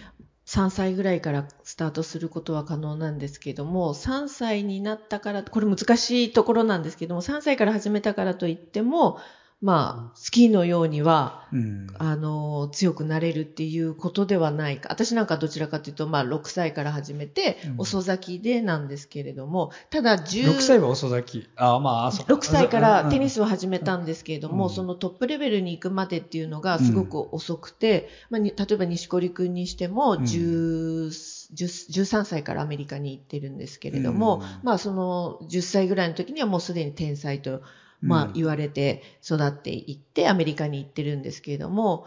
3歳ぐらいからスタートすることは可能なんですけども、3歳になったから、これ難しいところなんですけども、3歳から始めたからといっても、まあ、スキーのようには、うん、あの、強くなれるっていうことではないか。私なんかどちらかというと、まあ、6歳から始めて、遅咲きでなんですけれども、ただ10、6歳は遅咲き。あまあ、あ6歳からテニスを始めたんですけれども、うん、そのトップレベルに行くまでっていうのがすごく遅くて、うん、まあ、例えば西堀君にしても、10、13歳からアメリカに行ってるんですけれども、まあその10歳ぐらいの時にはもうすでに天才とまあ言われて育っていってアメリカに行ってるんですけれども、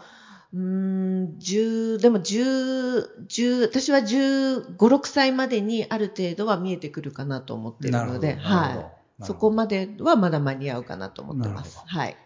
うん、十、でも十、十、私は十五、六歳までにある程度は見えてくるかなと思っているので、はい。そこまではまだ間に合うかなと思ってます。はい。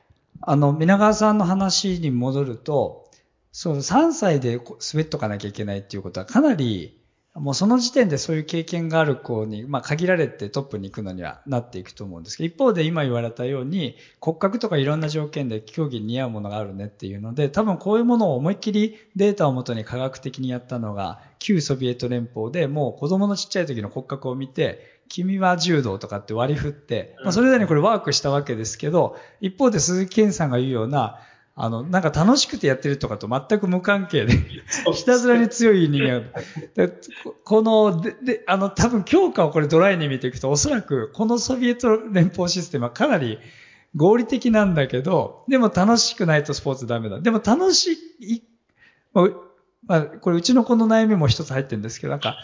あの、皆川さんの話に戻ると、その3歳で滑っとかなきゃいけないっていうことはかなりもうその時点でそういう経験がある子に、まあ限られてトップに行くのにはなっていくと思うんですけど、一方で今言われたように骨格とかいろんな条件で競技に似合うものがあるねっていうので、多分こういうものを思いっきりデータをもとに科学的にやったのが旧ソビエト連邦でもう子供のちっちゃい時の骨格を見て、君は柔道とかって割り振って、まあそれなりにこれワークしたわけですけど、一方で鈴木健さんが言うような、あの、なんか楽しくてやってるとかと全く無関係で、ひたすらに強い人間。*laughs* でこの、で、で、あの、多分強化をこれドライに見ていくと、おそらくこのソビエト連邦システムはかなり合理的なんだけど、でも楽しくないとスポーツダメだ。でも楽しい、まあ、これうちの子の悩みも一つ入ってるんですけど、なんか、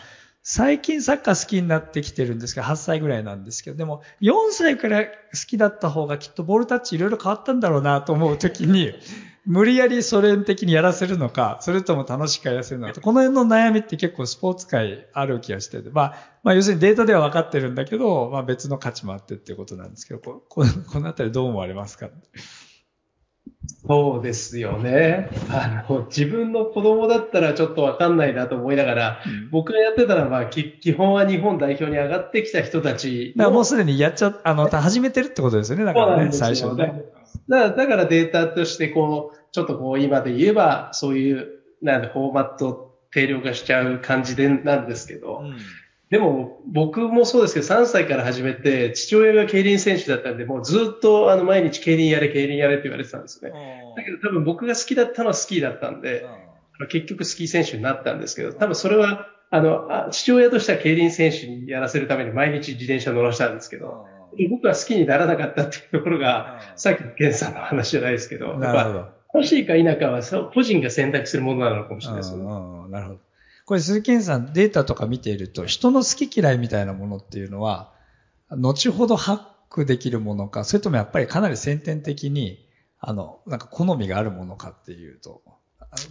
最近サッカー好きになってきてるんですけど、8歳ぐらいなんですけど、でも4歳から好きだった方がきっとボールタッチいろいろ変わったんだろうなと思うときに、*laughs* 無理やりソ連的にやらせるのか、それとも楽しくやらせるのか、この辺の悩みって結構スポーツ界ある気がしてて、まあ、まあ要するにデータでは分かってるんだけど、まあ別の価値もあってっていうことなんですけど、こ *laughs* このあたりどう思われますか？そうですよね。あの、自分の子供だったらちょっとわかんないなと思いながら、うん、僕がやってたのは、基本は日本代表に上がってきた人たち。だからもうすでにやっちゃ、あの、始めてるってことですよね、だからね、最初ね。だから、だからデータとして、こう、ちょっとこう、今で言えば、そういう、なんで、フォーマット定量化しちゃう感じで、なんですけど、うんでも、僕もそうですけど、3歳から始めて、父親が競輪選手だったんで、もうずっと、あの、毎日競輪やれ、競輪やれって言われてたんですね。だけど多分僕が好きだったのはスキーだったんで、結局スキー選手になったんですけど、多分それは、あの、父親としては競輪選手にやらせるために毎日自転車乗らしたんですけど、僕は好きにならなかったっていうところが、さっきのケンさんの話じゃないですけど、なるほど。欲しいか否かは個人が選択するものなのかもしれないですね。なるほど。これ鈴木健さんデータとか見ていると、人の好き嫌いみたいなものっていうのは、後ほど発ッできるものか、それともやっぱりかなり先天的に、あの、なんか好みがあるものかっていうと、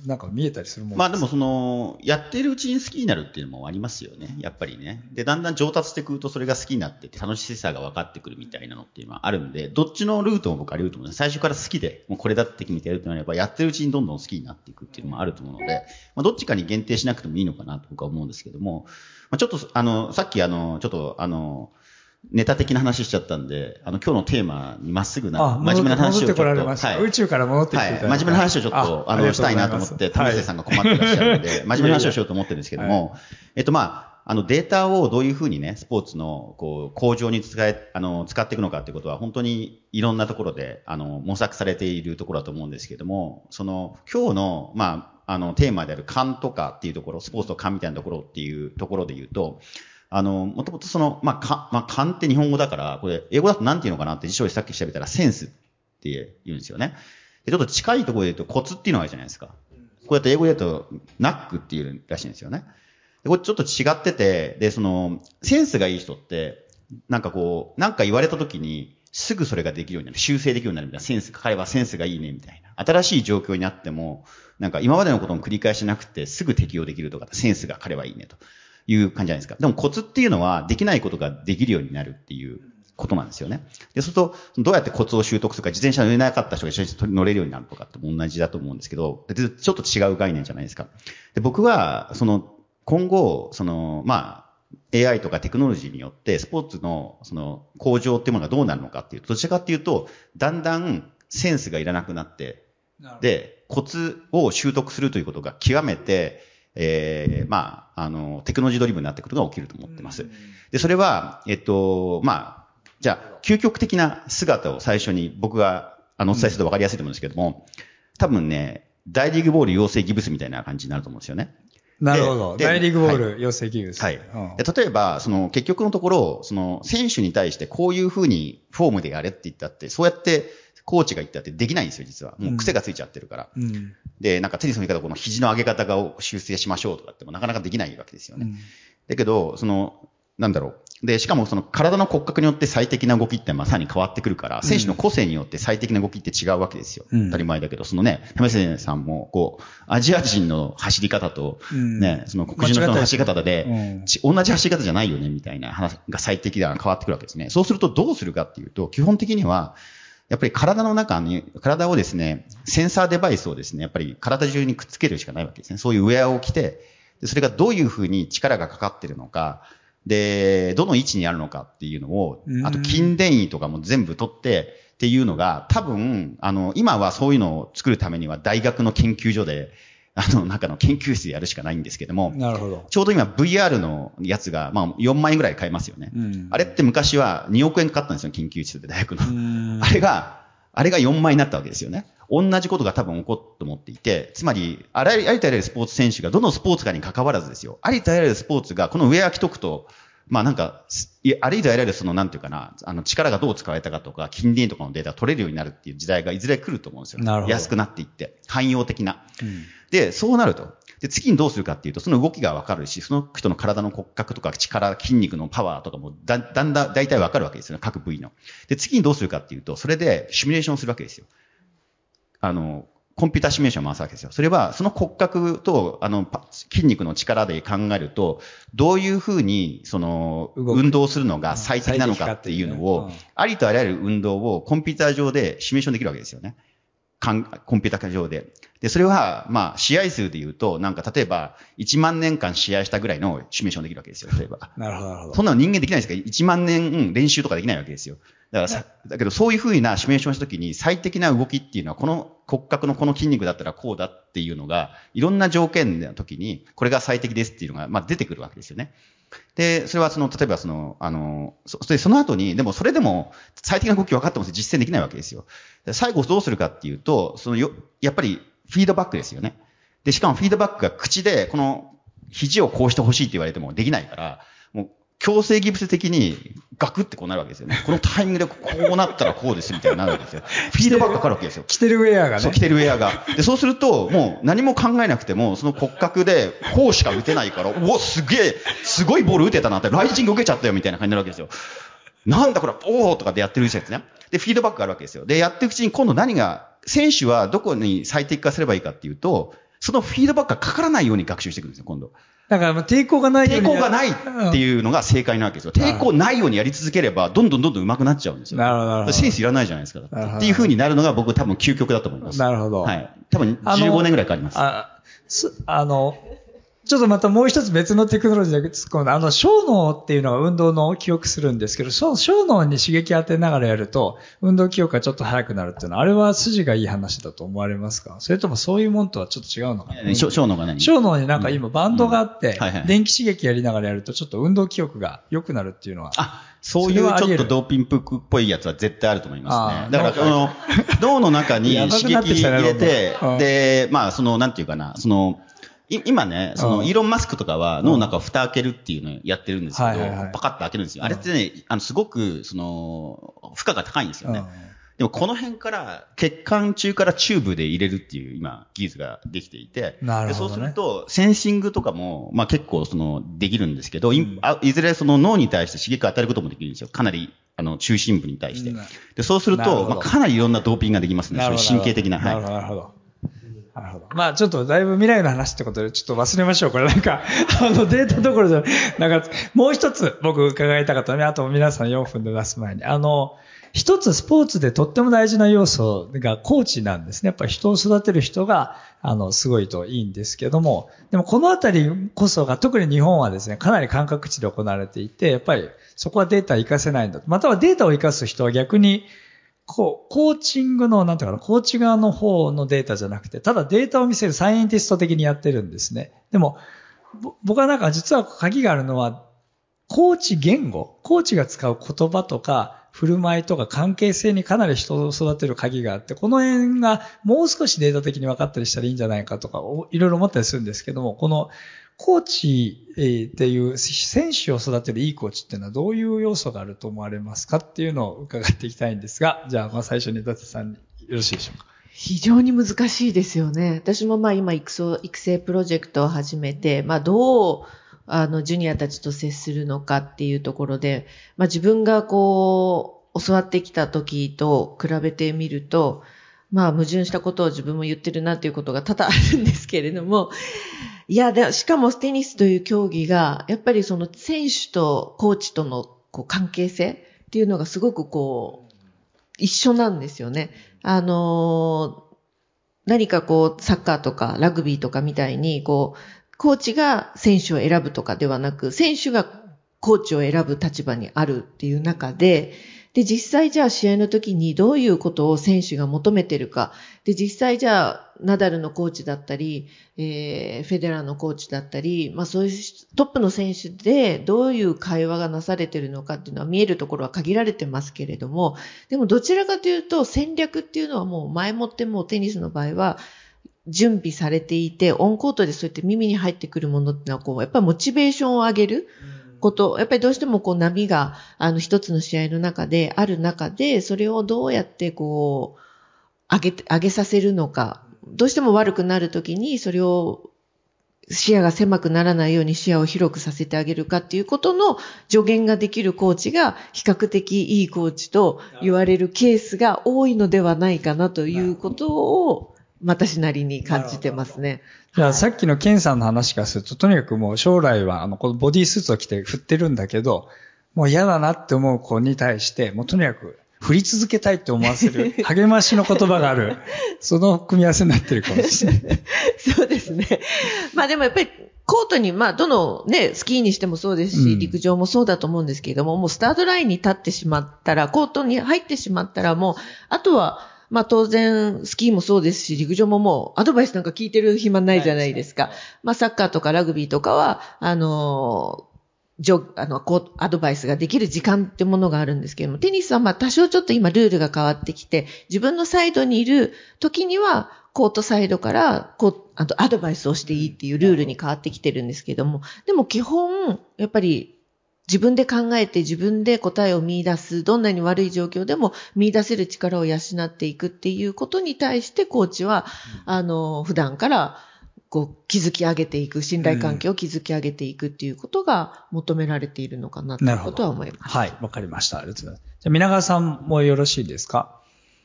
なんか見えたりするもんまあでもその、やってるうちに好きになるっていうのもありますよね。やっぱりね。で、だんだん上達してくるとそれが好きになってて楽しさが分かってくるみたいなのっていうのはあるんで、どっちのルートも僕あり得ると思う最初から好きで、もうこれだって決めてやるってなれば、やってるうちにどんどん好きになっていくっていうのもあると思うので、まあどっちかに限定しなくてもいいのかなと僕は思うんですけども、まあちょっと、あの、さっきあの、ちょっとあの、ネタ的な話しちゃったんで、あの、今日のテーマにまっすぐな、真面目な話をちょっと、はい、宇宙から戻ってきていただいて、はい、真面目な話をちょっと、あの、したいなと思って、田臥さんが困ってらっしゃるので、*laughs* 真面目な話をしようと思ってるんですけども、はい、えっと、まあ、あのデータをどういうふうにね、スポーツのこう向上に使え、あの、使っていくのかってことは本当にいろんなところで、あの、模索されているところだと思うんですけれども、その、今日の、まあ、あの、テーマである勘とかっていうところ、スポーツと勘みたいなところっていうところで言うと、あの、もともとその、まあ、か、まあ、勘って日本語だから、これ、英語だと何て言うのかなって辞書でさっき調べたらセンスって言うんですよね。で、ちょっと近いところで言うとコツっていうのがあるじゃないですか。こうやって英語で言うと、ナックっていうらしいんですよね。で、これちょっと違ってて、で、その、センスがいい人って、なんかこう、なんか言われた時に、すぐそれができるようになる。修正できるようになるみたいな。センス、彼はセンスがいいね、みたいな。新しい状況になっても、なんか今までのことも繰り返しなくて、すぐ適用できるとか、センスが彼はいいね、という感じじゃないですか。でもコツっていうのは、できないことができるようになるっていうことなんですよね。で、そうすると、どうやってコツを習得するか、自転車乗れなかった人が一緒に乗れるようになるとかっても同じだと思うんですけど、ちょっと違う概念じゃないですか。で僕は、その、今後、その、まあ、AI とかテクノロジーによってスポーツのその向上っていうものがどうなるのかっていうと、どちらかっていうと、だんだんセンスがいらなくなって、で、コツを習得するということが極めて、ええー、まあ、あの、テクノロジードリブンになっていくことが起きると思ってます。で、それは、えっと、まあ、じゃあ、究極的な姿を最初に僕が、あの、お伝えすると分かりやすいと思うんですけども、多分ね、大リーグボール養成ギブスみたいな感じになると思うんですよね。なるほど。大リーグボール養成ギブス。はい。はい、例えば、その、結局のところ、その、選手に対してこういうふうにフォームでやれって言ったって、そうやって、コーチが言ったってできないんですよ、実は。もう癖がついちゃってるから。うん、で、なんかテニスの言い方、この肘の上げ方が修正しましょうとかってもなかなかできないわけですよね。うん、だけど、その、なんだろう。で、しかもその体の骨格によって最適な動きってまさに変わってくるから、選手の個性によって最適な動きって違うわけですよ。うん、当たり前だけど、そのね、為末さんも、こう、アジア人の走り方と、ね、その黒人の人の走り方で、同じ走り方じゃないよね、みたいな話が最適だ変わってくるわけですね。そうするとどうするかっていうと、基本的には、やっぱり体の中に、体をですね、センサーデバイスをですね、やっぱり体中にくっつけるしかないわけですね。そういうウェアを着て、それがどういうふうに力がかかってるのか、で、どの位置にあるのかっていうのを、あと筋電位とかも全部取って、っていうのが、多分、あの、今はそういうのを作るためには大学の研究所で、*laughs* あの、中の研究室でやるしかないんですけども、なるほど。ちょうど今 VR のやつが、まあ4万円ぐらい買えますよね。うん、あれって昔は2億円かかったんですよ、研究室で大学の。あれが、あれが4万円になったわけですよね。同じことが多分起こると思っていて、つまり、ありとあらゆるスポーツ選手がどのスポーツかに関わらずですよ。ありとあらゆるスポーツがこのウェア着とくと、まあなんか、ありとあらゆるそのなんていうかな、あの力がどう使われたかとか、近隣とかのデータが取れるようになるっていう時代がいずれ来ると思うんですよ。なるほど。安くなっていって、汎用的な。うん、で、そうなると。で、次にどうするかっていうと、その動きがわかるし、その人の体の骨格とか力、筋肉のパワーとかもだ、だんだん、大体わかるわけですよね。各部位の。で、次にどうするかっていうと、それでシミュレーションするわけですよ。あの、コンピューターシミュレーションを回すわけですよ。それは、その骨格と、あの、筋肉の力で考えると、どういうふうに、その、運動するのが最適なのかっていうのを、ありとあらゆる運動をコンピューター上でシミュレーションできるわけですよね。コンピューター上で。で、それは、まあ、試合数で言うと、なんか、例えば、1万年間試合したぐらいのシミュレーションできるわけですよ、例えば。なるほど、なるほど。そんなの人間できないですか？ら、1万年練習とかできないわけですよ。だからさ、だけどそういうふうなシミュレーションしたときに最適な動きっていうのは、この骨格のこの筋肉だったらこうだっていうのが、いろんな条件の時に、これが最適ですっていうのが、まあ出てくるわけですよね。で、それはその、例えばその、あの、そでその後に、でもそれでも最適な動き分かっても実践できないわけですよ。最後どうするかっていうと、そのよ、やっぱりフィードバックですよね。で、しかもフィードバックが口で、この肘をこうしてほしいって言われてもできないから、強制ギブス的にガクってこうなるわけですよね。このタイミングでこうなったらこうですみたいになるわけですよ。フィードバックかかるわけですよ。着てるウェアがね。そう、着てるウェアが。で、そうすると、もう何も考えなくても、その骨格でこうしか打てないから、おお、すげえ、すごいボール打てたなって、ライジング受けちゃったよみたいな感じになるわけですよ。なんだこれ、おーとかでやってるうちですね。で、フィードバックがあるわけですよ。で、やっていくうちに今度何が、選手はどこに最適化すればいいかっていうと、そのフィードバックがかからないように学習していくんですよ、今度。だから抵抗がない抵抗がないっていうのが正解なわけですよ。抵抗ないようにやり続ければ、どんどんどんどん上手くなっちゃうんですよ。なるほど、なるほど。センスいらないじゃないですか。っていう風になるのが僕多分究極だと思います。なるほど。はい。多分15年ぐらいかかります。あ、す、あの、ちょっとまたもう一つ別のテクノロジーで突っ込んだ。あの、小脳っていうのが運動の記憶するんですけど、小脳に刺激当てながらやると、運動記憶がちょっと速くなるっていうの。は、あれは筋がいい話だと思われますか？それともそういうもんとはちょっと違うのかな？小脳が何小脳になんか今バンドがあって電気刺激やりながらやるとちょっと運動記憶が良くなるっていうのは。あ、そういうちょっとドーピングっぽいやつは絶対あると思いますね。だから、この、脳の中に *laughs* 刺激入れて、で、まあ、その、なんていうかな、その、今ね、その、イーロン・マスクとかは脳の中を蓋開けるっていうのをやってるんですけど、パカッと開けるんですよ。あれってね、あの、すごく、その、負荷が高いんですよね。でもこの辺から血管中からチューブで入れるっていう今技術ができていて、なるほど、ね、そうするとセンシングとかもまあ結構そのできるんですけど、うん、いずれその脳に対して刺激を与えることもできるんですよ。かなりあの中心部に対して。でそうするとまあかなりいろんなドーピングができますね。そういう神経的な。なるほど、なるほど。なるほど。まあちょっとだいぶ未来の話ってことでちょっと忘れましょう。これなんか、*laughs* あのデータどころじゃなんか、もう一つ僕伺いたかったね。あと皆さん4分で出す前に。あの、一つスポーツでとっても大事な要素がコーチなんですね。やっぱ人を育てる人が、あの、すごいといいんですけども、でもこのあたりこそが、特に日本はですね、かなり感覚値で行われていて、やっぱりそこはデータを活かせないんだ。またはデータを活かす人は逆に、こう、コーチングの、なんていうかな、コーチ側の方のデータじゃなくて、ただデータを見せるサイエンティスト的にやってるんですね。でも、僕はなんか実は鍵があるのは、コーチ言語、コーチが使う言葉とか、振る舞いとか関係性にかなり人を育てる鍵があって、この辺がもう少しデータ的に分かったりしたらいいんじゃないかとか、いろいろ思ったりするんですけども、このコーチっていう選手を育てるいいコーチっていうのはどういう要素があると思われますかっていうのを伺っていきたいんですが、じゃあまあ最初に伊達さんによろしいでしょうか。非常に難しいですよね。私もまあ今育成プロジェクトを始めて、まあどうあの、ジュニアたちと接するのかっていうところで、まあ自分がこう、教わってきた時と比べてみると、まあ矛盾したことを自分も言ってるなっていうことが多々あるんですけれども、いや、で、しかもテニスという競技が、やっぱりその選手とコーチとのこう関係性っていうのがすごくこう、一緒なんですよね。あの何かこう、サッカーとかラグビーとかみたいに、こう、コーチが選手を選ぶとかではなく、選手がコーチを選ぶ立場にあるっていう中で、で、実際じゃあ試合の時にどういうことを選手が求めてるか。で、実際じゃあ、ナダルのコーチだったり、えー、フェデラーのコーチだったり、まあそういうトップの選手でどういう会話がなされてるのかっていうのは見えるところは限られてますけれども、でもどちらかというと戦略っていうのはもう前もってもうテニスの場合は、準備されていて、オンコートでそうやって耳に入ってくるものっていうのは、こう、やっぱりモチベーションを上げること、やっぱりどうしてもこう波が、あの一つの試合の中である中で、それをどうやってこう、上げて、上げさせるのか、どうしても悪くなるときに、それを視野が狭くならないように視野を広くさせてあげるかっていうことの助言ができるコーチが比較的いいコーチと言われるケースが多いのではないかなということを私なりに感じてますね。じゃあ、さっきのケンさんの話からすると、とにかくもう将来は、あの、このボディースーツを着て振ってるんだけど、もう嫌だなって思う子に対して、もうとにかく振り続けたいって思わせる、*laughs* 励ましの言葉がある、その組み合わせになってるかもしれない。*laughs* そうですね。まあでもやっぱり、コートに、まあ、どのね、スキーにしてもそうですし、陸上もそうだと思うんですけれども、もうスタートラインに立ってしまったら、コートに入ってしまったら、もう、あとは、まあ当然、スキーもそうですし、陸上ももうアドバイスなんか聞いてる暇ないじゃないですか。まあサッカーとかラグビーとかは、あの、ジョあの、こう、アドバイスができる時間ってものがあるんですけども、テニスはまあ多少ちょっと今ルールが変わってきて、自分のサイドにいる時には、コートサイドから、こう、あとアドバイスをしていいっていうルールに変わってきてるんですけども、でも基本、やっぱり自分で考えて自分で答えを見出す、どんなに悪い状況でも見出せる力を養っていくっていうことに対してコーチは、あの、普段からこう築き上げていく、信頼関係を築き上げていくっていうことが求められているのかなということは思います。はい、わかりました。ありがとうございます。じゃあ、皆川さんもよろしいですか？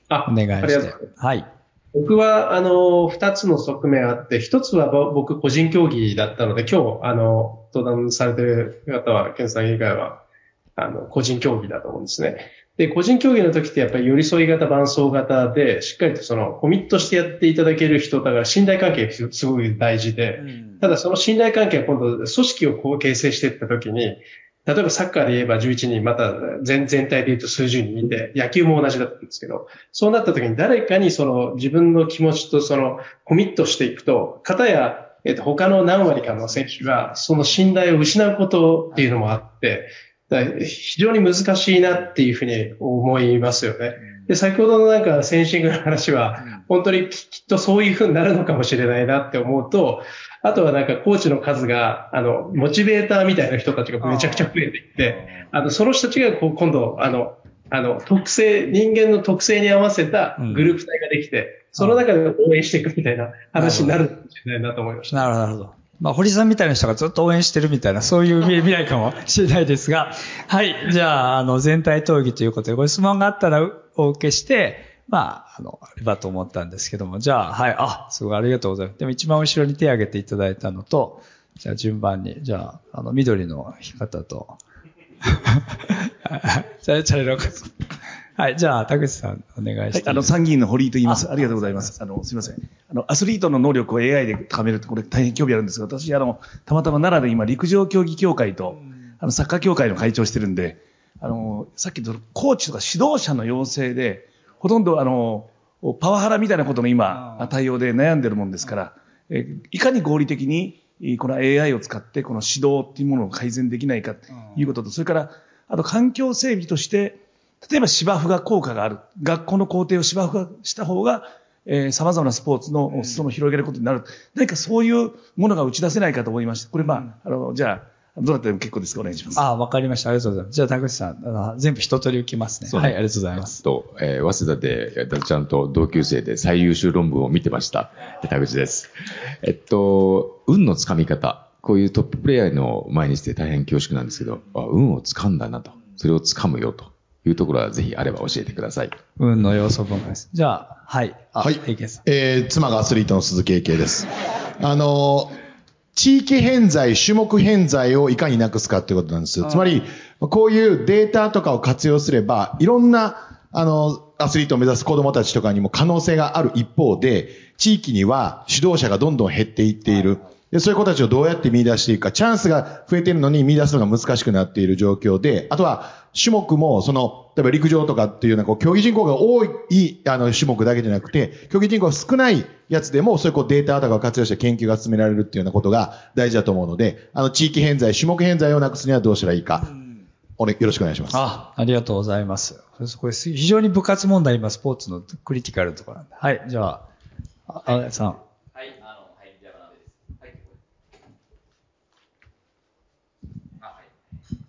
あ、お願いして。はい。僕は、あの、二つの側面あって、一つは僕個人競技だったので、今日、あの、登壇されてる方は、ケンさん以外は、あの、個人競技だと思うんですね。で、個人競技の時ってやっぱり寄り添い型、伴走型で、しっかりとそのコミットしてやっていただける人、だから信頼関係がすごい大事で、ただその信頼関係は今度組織をこう形成していった時に、例えばサッカーで言えば11人、また全全体で言うと数十人で、野球も同じだったんですけど、そうなった時に誰かにその自分の気持ちとそのコミットしていくと、方や、えっと、他の何割かの選手がその信頼を失うことっていうのもあって、非常に難しいなっていうふうに思いますよね。で、先ほどのなんかセンシングの話は、本当にきっとそういうふうになるのかもしれないなって思うと、あとはなんかコーチの数が、あの、モチベーターみたいな人たちがめちゃくちゃ増えていって、あの、その人たちがこう今度、あの、あの、特性、人間の特性に合わせたグループ体ができて、その中で応援していくみたいな話になるかもしれないなと思いました。なるほど、なるほど。まあ、堀さんみたいな人がずっと応援してるみたいな、そういう未来 *laughs* かもしれないですが、はい。じゃあ、あの、全体討議ということで、ご質問があったらお受けして、まあ、あの、あればと思ったんですけども、じゃあ、はい、あ、すごいありがとうございます。でも一番後ろに手を挙げていただいたのと、じゃあ順番に、じゃあ、あの、緑の方と、*laughs* じゃあ、チャレロカはい、じゃあ、田口さん、お願いして、はい、あの、参議院の堀井と言います。ありがとうございます。あの、すみません。あの、アスリートの能力を AI で高めるって、これ大変興味あるんですが、私、あの、たまたま奈良で今、陸上競技協会と、あの、サッカー協会の会長してるんで、あの、さっきのコーチとか指導者の要請で、ほとんど、あの、パワハラみたいなことの今、対応で悩んでるもんですから、えいかに合理的に、この AI を使って、この指導っていうものを改善できないかということと、それから、あと環境整備として、例えば芝生が効果がある。学校の校庭を芝生がした方が、えー、様々なスポーツの裾野を広げることになる。何かそういうものが打ち出せないかと思いまして、これまあ、あの、じゃあ、どうなっても結構ですお願いします。ああ、わかりました。ありがとうございます。じゃあ、田口さん、あの全部一通り受けますね。はい、ありがとうございます。と、えー、早稲田で、ちゃんと同級生で最優秀論文を見てました。田口です。えっと、運のつかみ方。こういうトッププレイヤーの前にして大変恐縮なんですけど、あ運をつかんだなと。それをつかむよと。いうところはぜひあれば教えてください。運の要素分解です。じゃあ、はい。はい。えー、妻がアスリートの鈴木英慶です。あの、地域偏在、種目偏在をいかになくすかっていうことなんですよ。つまり、こういうデータとかを活用すれば、いろんな、あの、アスリートを目指す子供たちとかにも可能性がある一方で、地域には指導者がどんどん減っていっている。で、そういう子たちをどうやって見出していくか、チャンスが増えてるのに見出すのが難しくなっている状況で、あとは、種目も、その、例えば陸上とかっていうような、こう、競技人口が多い、あの、種目だけじゃなくて、競技人口が少ないやつでも、そういうこう、データとかを活用して研究が進められるっていうようなことが大事だと思うので、あの、地域偏在、種目偏在をなくすにはどうしたらいいか。おね、よろしくお願いします。あ、ありがとうございます。これ、非常に部活問題、今、スポーツのクリティカルところなんで。はい、じゃあ、あ、あさん。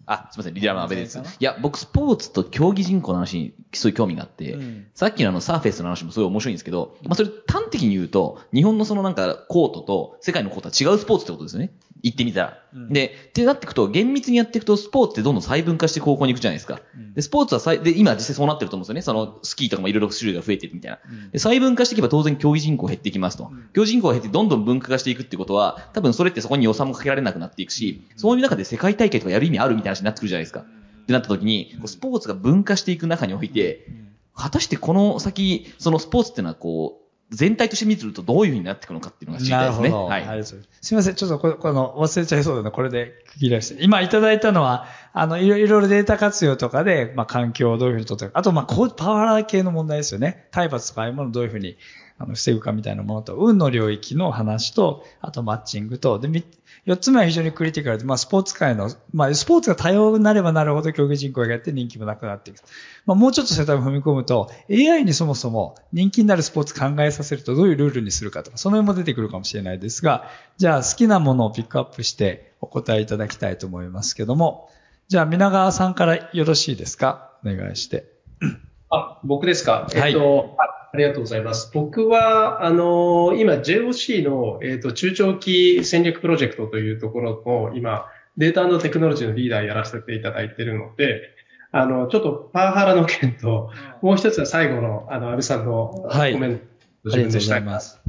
あ、すみません、リリアマアベです。いや、僕、スポーツと競技人口の話にすごい興味があって、うん、さっきのあのサーフェスの話もすごい面白いんですけど、まあそれ端的に言うと、日本のそのなんかコートと世界のコートは違うスポーツってことですよね。言ってみたら。うん、で、ってなっていくと、厳密にやっていくと、スポーツってどんどん細分化して高校に行くじゃないですか。うん、で、スポーツはさい、で、今実際そうなってると思うんですよね。その、スキーとかもいろいろ種類が増えてるみたいな。で、細分化していけば当然競技人口減っていきますと。競技人口が減ってどんどん分化化していくってことは、多分それってそこに予算もかけられなくなっていくし、そういう中で世界大会とかやる意味あるみたいな話になってくるじゃないですか。ってなった時に、スポーツが分化していく中において、果たしてこの先、そのスポーツっていうのはこう、全体として見てるとどういうふうになっていくのかっていうのが知りたいですね。はい。すみません。ちょっとここの忘れちゃいそうだな。これで区切らして。今いただいたのは、あの、いろいろデータ活用とかで、まあ、環境をどういうふうにとってあと、まあ、こう、パワハラ系の問題ですよね。体罰とかああいうものをどういうふうに、あの、防ぐかみたいなものと、運の領域の話と、あとマッチングと、で、4つ目は非常にクリティカルで、まあ、スポーツ界の、まあ、スポーツが多様になればなるほど競技人口が減って人気もなくなっていく。まあ、もうちょっと世帯を踏み込むと、AI にそもそも人気になるスポーツ考えさせるとどういうルールにするかとか、その辺も出てくるかもしれないですが、じゃあ好きなものをピックアップしてお答えいただきたいと思いますけども、じゃあ皆川さんからよろしいですか？お願いして。あ、僕ですか？えっと、はいありがとうございます。僕は、あの、今 JOC の、えっ、ー、と、中長期戦略プロジェクトというところの、今、データテクノロジーのリーダーやらせていただいているので、あの、ちょっとパワハラの件と、もう一つは最後の、あの、安倍さんのコメント、はい、自分でしたいます。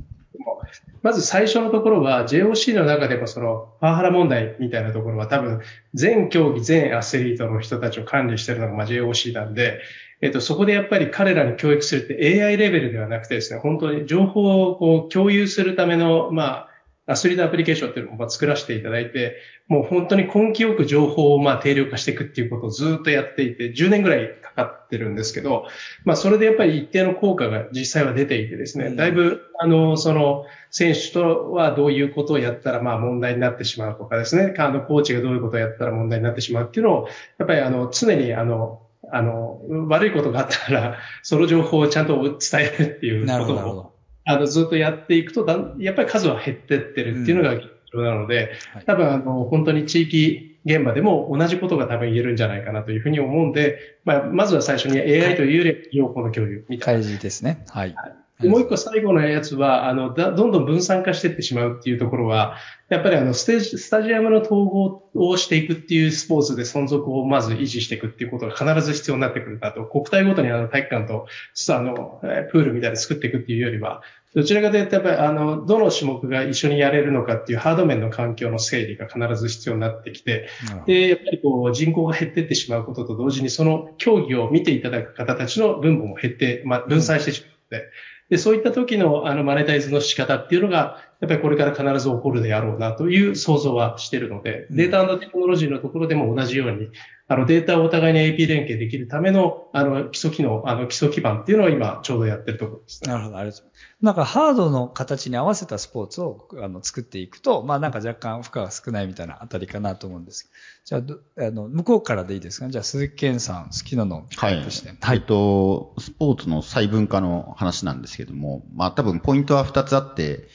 まず最初のところは JOC の中でもそのパワハラ問題みたいなところは多分全競技、全アスリートの人たちを管理してるのがまあ JOC なんで、えっと、そこでやっぱり彼らに教育するって AI レベルではなくてですね、本当に情報をこう共有するための、まあ、アスリートアプリケーションっていうのを作らせていただいて、もう本当に根気よく情報をまあ定量化していくっていうことをずっとやっていて、10年ぐらいかかってるんですけど、まあそれでやっぱり一定の効果が実際は出ていてですね、だいぶ、あの、その、選手とはどういうことをやったらまあ問題になってしまうとかですね、あの、コーチがどういうことをやったら問題になってしまうっていうのを、やっぱりあの、常にあの、あの、悪いことがあったら、*laughs* その情報をちゃんと伝えるっていうことを、あの、ずっとやっていくとだん、やっぱり数は減ってってるっていうのが現状なので、うん、多分あの、本当に地域現場でも同じことが多分言えるんじゃないかなというふうに思うんで、まあ、まずは最初に AI というより情報の共有みたいな。開示ですね。はい。はいもう一個最後のやつは、あの、どんどん分散化していってしまうっていうところは、やっぱりあの、ステージ、スタジアムの統合をしていくっていうスポーツで存続をまず維持していくっていうことが必ず必要になってくるんだと、国体ごとにあの、体育館と、あの、プールみたいに作っていくっていうよりは、どちらかというと、やっぱりあの、どの種目が一緒にやれるのかっていうハード面の環境の整理が必ず必要になってきて、で、やっぱりこう、人口が減っていってしまうことと同時に、その競技を見ていただく方たちの分母も減って、まあ、分散してしまって、うんで、そういった時のあのマネタイズの仕方っていうのが、やっぱりこれから必ず起こるであろうなという想像はしているので、データテクノロジーのところでも同じように、あのデータをお互いに AP 連携できるための、あの基礎機能、あの基礎基盤っていうのを今ちょうどやってるところです、ね、なるほど、ありがとうございます。なんかハードの形に合わせたスポーツをあの作っていくと、まあなんか若干負荷が少ないみたいなあたりかなと思うんですじゃあ、あの、向こうからでいいですか？じゃあ鈴木健さん、好きなのはい。はい。えっと、スポーツの細分化の話なんですけども、まあ多分ポイントは2つあって、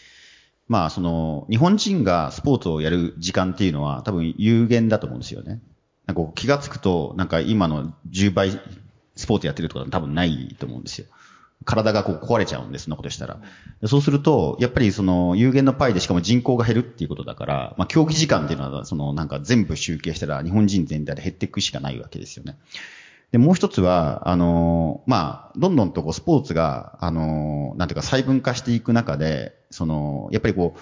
まあその、日本人がスポーツをやる時間っていうのは多分有限だと思うんですよね。なんか気がつくと、なんか今の10倍スポーツやってるとか多分ないと思うんですよ。体がこう壊れちゃうんです、そんなことしたら。そうすると、やっぱりその有限のパイでしかも人口が減るっていうことだから、まあ競技時間っていうのは、そのなんか全部集計したら日本人全体で減っていくしかないわけですよね。で、もう一つは、あの、まあ、どんどんとこうスポーツが、あの、なんていうか細分化していく中で、その、やっぱりこう、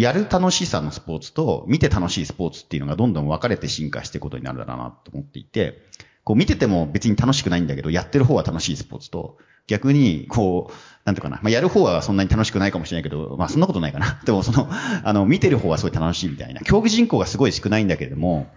やる楽しさのスポーツと見て楽しいスポーツっていうのがどんどん分かれて進化していくことになるだろうなと思っていて、こう見てても別に楽しくないんだけど、やってる方は楽しいスポーツと、逆に、こう、なんていうかな、まあ、やる方はそんなに楽しくないかもしれないけど、まあ、そんなことないかな。*laughs* でも、その、あの、見てる方はすごい楽しいみたいな。競技人口がすごい少ないんだけれども、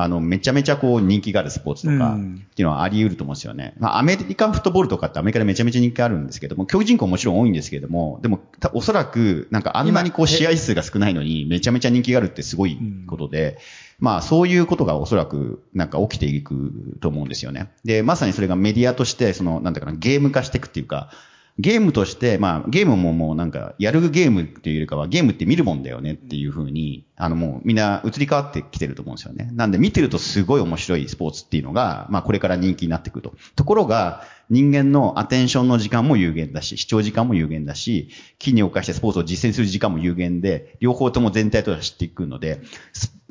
あの、めちゃめちゃこう人気があるスポーツとか、っていうのはあり得ると思うんですよね。まあ、アメリカンフットボールとかってアメリカでめちゃめちゃ人気あるんですけども、競技人口もちろん多いんですけれども、でも、おそらく、なんかあんなにこう試合数が少ないのに、めちゃめちゃ人気があるってすごいことで、まあそういうことがおそらくなんか起きていくと思うんですよね。で、まさにそれがメディアとして、その、なんだかな、ゲーム化していくっていうか、ゲームとして、まあ、ゲームももうなんか、やるゲームっていうよりかは、ゲームって見るもんだよねっていうふうに、あのもうみんな移り変わってきてると思うんですよね。なんで見てるとすごい面白いスポーツっていうのが、まあこれから人気になってくると。ところが、人間のアテンションの時間も有限だし、視聴時間も有限だし、木に犯してスポーツを実践する時間も有限で、両方とも全体として知っていくので、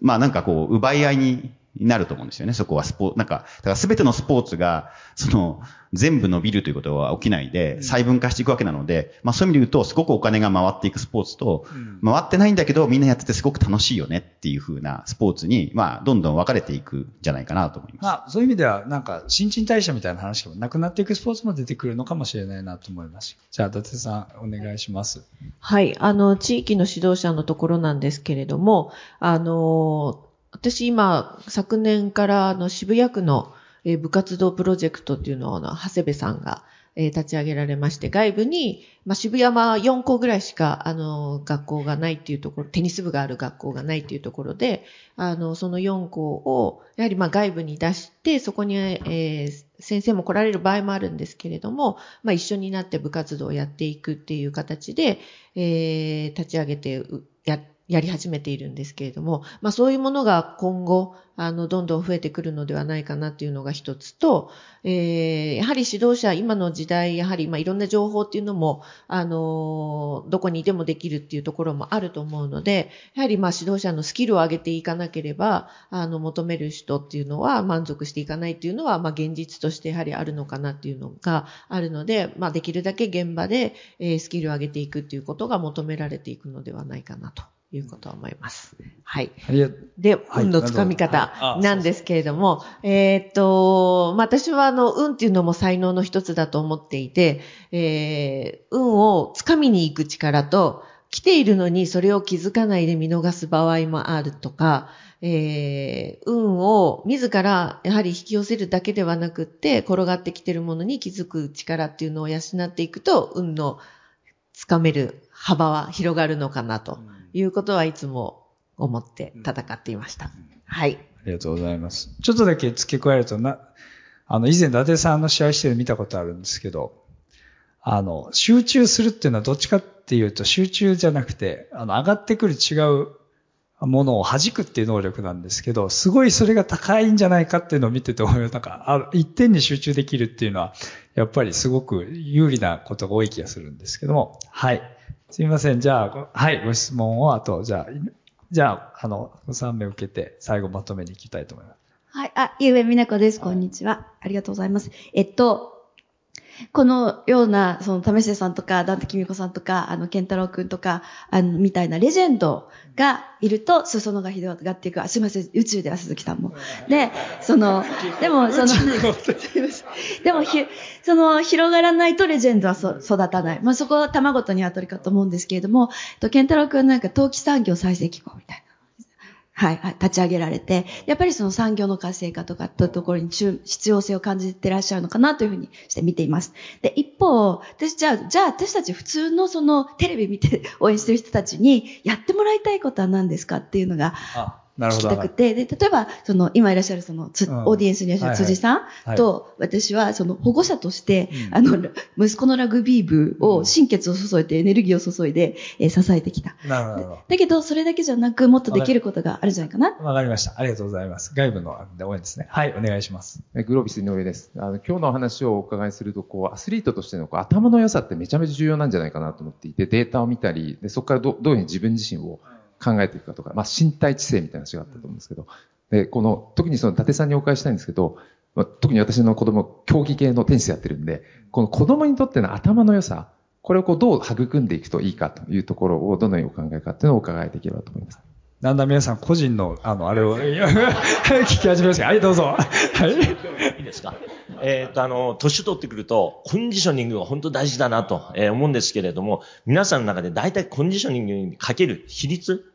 まあなんかこう、奪い合いにになると思うんですよね。そこはスポーツ、なんか、だから全てのスポーツが、その、全部伸びるということは起きないで、細分化していくわけなので、まあそういう意味で言うと、すごくお金が回っていくスポーツと、回ってないんだけど、みんなやっててすごく楽しいよねっていう風なスポーツに、まあ、どんどん分かれていくんじゃないかなと思います。まあ、そういう意味では、なんか、新陳代謝みたいな話がなくなっていくスポーツも出てくるのかもしれないなと思います。じゃあ、伊達さん、お願いします。はい。あの、地域の指導者のところなんですけれども、あの、私今、昨年からあの渋谷区の部活動プロジェクトっていうのを長谷部さんが立ち上げられまして、外部に、まあ、渋谷は4校ぐらいしか、あの、学校がないっていうところ、テニス部がある学校がないっていうところで、あの、その4校を、やはりま外部に出して、そこに、えー、先生も来られる場合もあるんですけれども、まあ一緒になって部活動をやっていくっていう形で、えー、立ち上げてやって、やり始めているんですけれども、まあそういうものが今後、あの、どんどん増えてくるのではないかなっていうのが一つと、えー、やはり指導者、今の時代、やはり、まあいろんな情報っていうのも、あの、どこにいてもできるっていうところもあると思うので、やはりまあ指導者のスキルを上げていかなければ、あの、求める人っていうのは満足していかないっていうのは、まあ現実としてやはりあるのかなっていうのがあるので、まあできるだけ現場で、えー、スキルを上げていくっていうことが求められていくのではないかなと。いうことを思います。はい。で、運のつかみ方なんですけれども、えっと、まあ、私はあの、運っていうのも才能の一つだと思っていて、えー、運をつかみに行く力と、来ているのにそれを気づかないで見逃す場合もあるとか、えー、運を自らやはり引き寄せるだけではなくって、転がってきているものに気づく力っていうのを養っていくと、運のつかめる幅は広がるのかなと。うんいうことはいつも思って戦っていました。はい。ありがとうございます。ちょっとだけ付け加えるとな、あの、以前伊達さんの試合してる見たことあるんですけど、あの、集中するっていうのはどっちかっていうと集中じゃなくて、あの、上がってくる違うものを弾くっていう能力なんですけど、すごいそれが高いんじゃないかっていうのを見てて思いなんか、あ一点に集中できるっていうのは、やっぱりすごく有利なことが多い気がするんですけども、はい。すみません。じゃあ、はい、ご質問を、あと、じゃあ、じゃあ、あの、ご3名受けて、最後まとめに行きたいと思います。はい、あ、ゆうべみなこです。こんにちは。ありがとうございます。えっと、このような、その、為末さんとか、ダンテキミコさんとか、あの、ケンタロウくんとか、あの、みたいなレジェンドがいると、裾野が広がっていく。あ、すいません、宇宙では鈴木さんも。で、その、でも、その、でも、ひ、その、広がらないとレジェンドはそ育たない。まあ、そこは卵と鶏かと思うんですけれども、と、ケンタロウくんなんか、陶器産業再生機構みたいな。はい、はい、立ち上げられて、やっぱりその産業の活性化とかというところに必要性を感じてらっしゃるのかなというふうにして見ています。で、一方、私、じゃあ、じゃあ私たち普通のそのテレビ見て *laughs* 応援してる人たちにやってもらいたいことは何ですかっていうのが、聞きたくて、で、例えば、その、今いらっしゃるその、つ、うん、オーディエンスにいらっしゃる辻さんと、私は、その、保護者として、あの、息子のラグビー部を心血を注いで、エネルギーを注いで、え支えてきた。なるほど。だけど、それだけじゃなく、もっとできることがあるんじゃないかな。わかりました。ありがとうございます。外部の応援ですね。はい、お願いします。グロービス井上です。あの、今日のお話をお伺いすると、こう、アスリートとしてのこう頭の良さってめちゃめちゃ重要なんじゃないかなと思っていて、データを見たり、でそこからどどういうふうに自分自身を、考えていくかとか、まあ、身体知性みたいな話があったと思うんですけど、で、この、特にその、伊達さんにお伺いしたいんですけど、まあ、特に私の子供、競技系のテニスやってるんで、この子供にとっての頭の良さ、これをこう、どう育んでいくといいかというところを、どのようにお考えかっていうのをお伺いできればと思います。だんだん皆さん個人の、あの、あれを、*laughs* 聞き始めます、はい、どうぞ。はい。いいですか？えっ、ー、と、あの、年取ってくると、コンディショニングが本当大事だなと、えー、思うんですけれども、皆さんの中で大体コンディショニングにかける比率、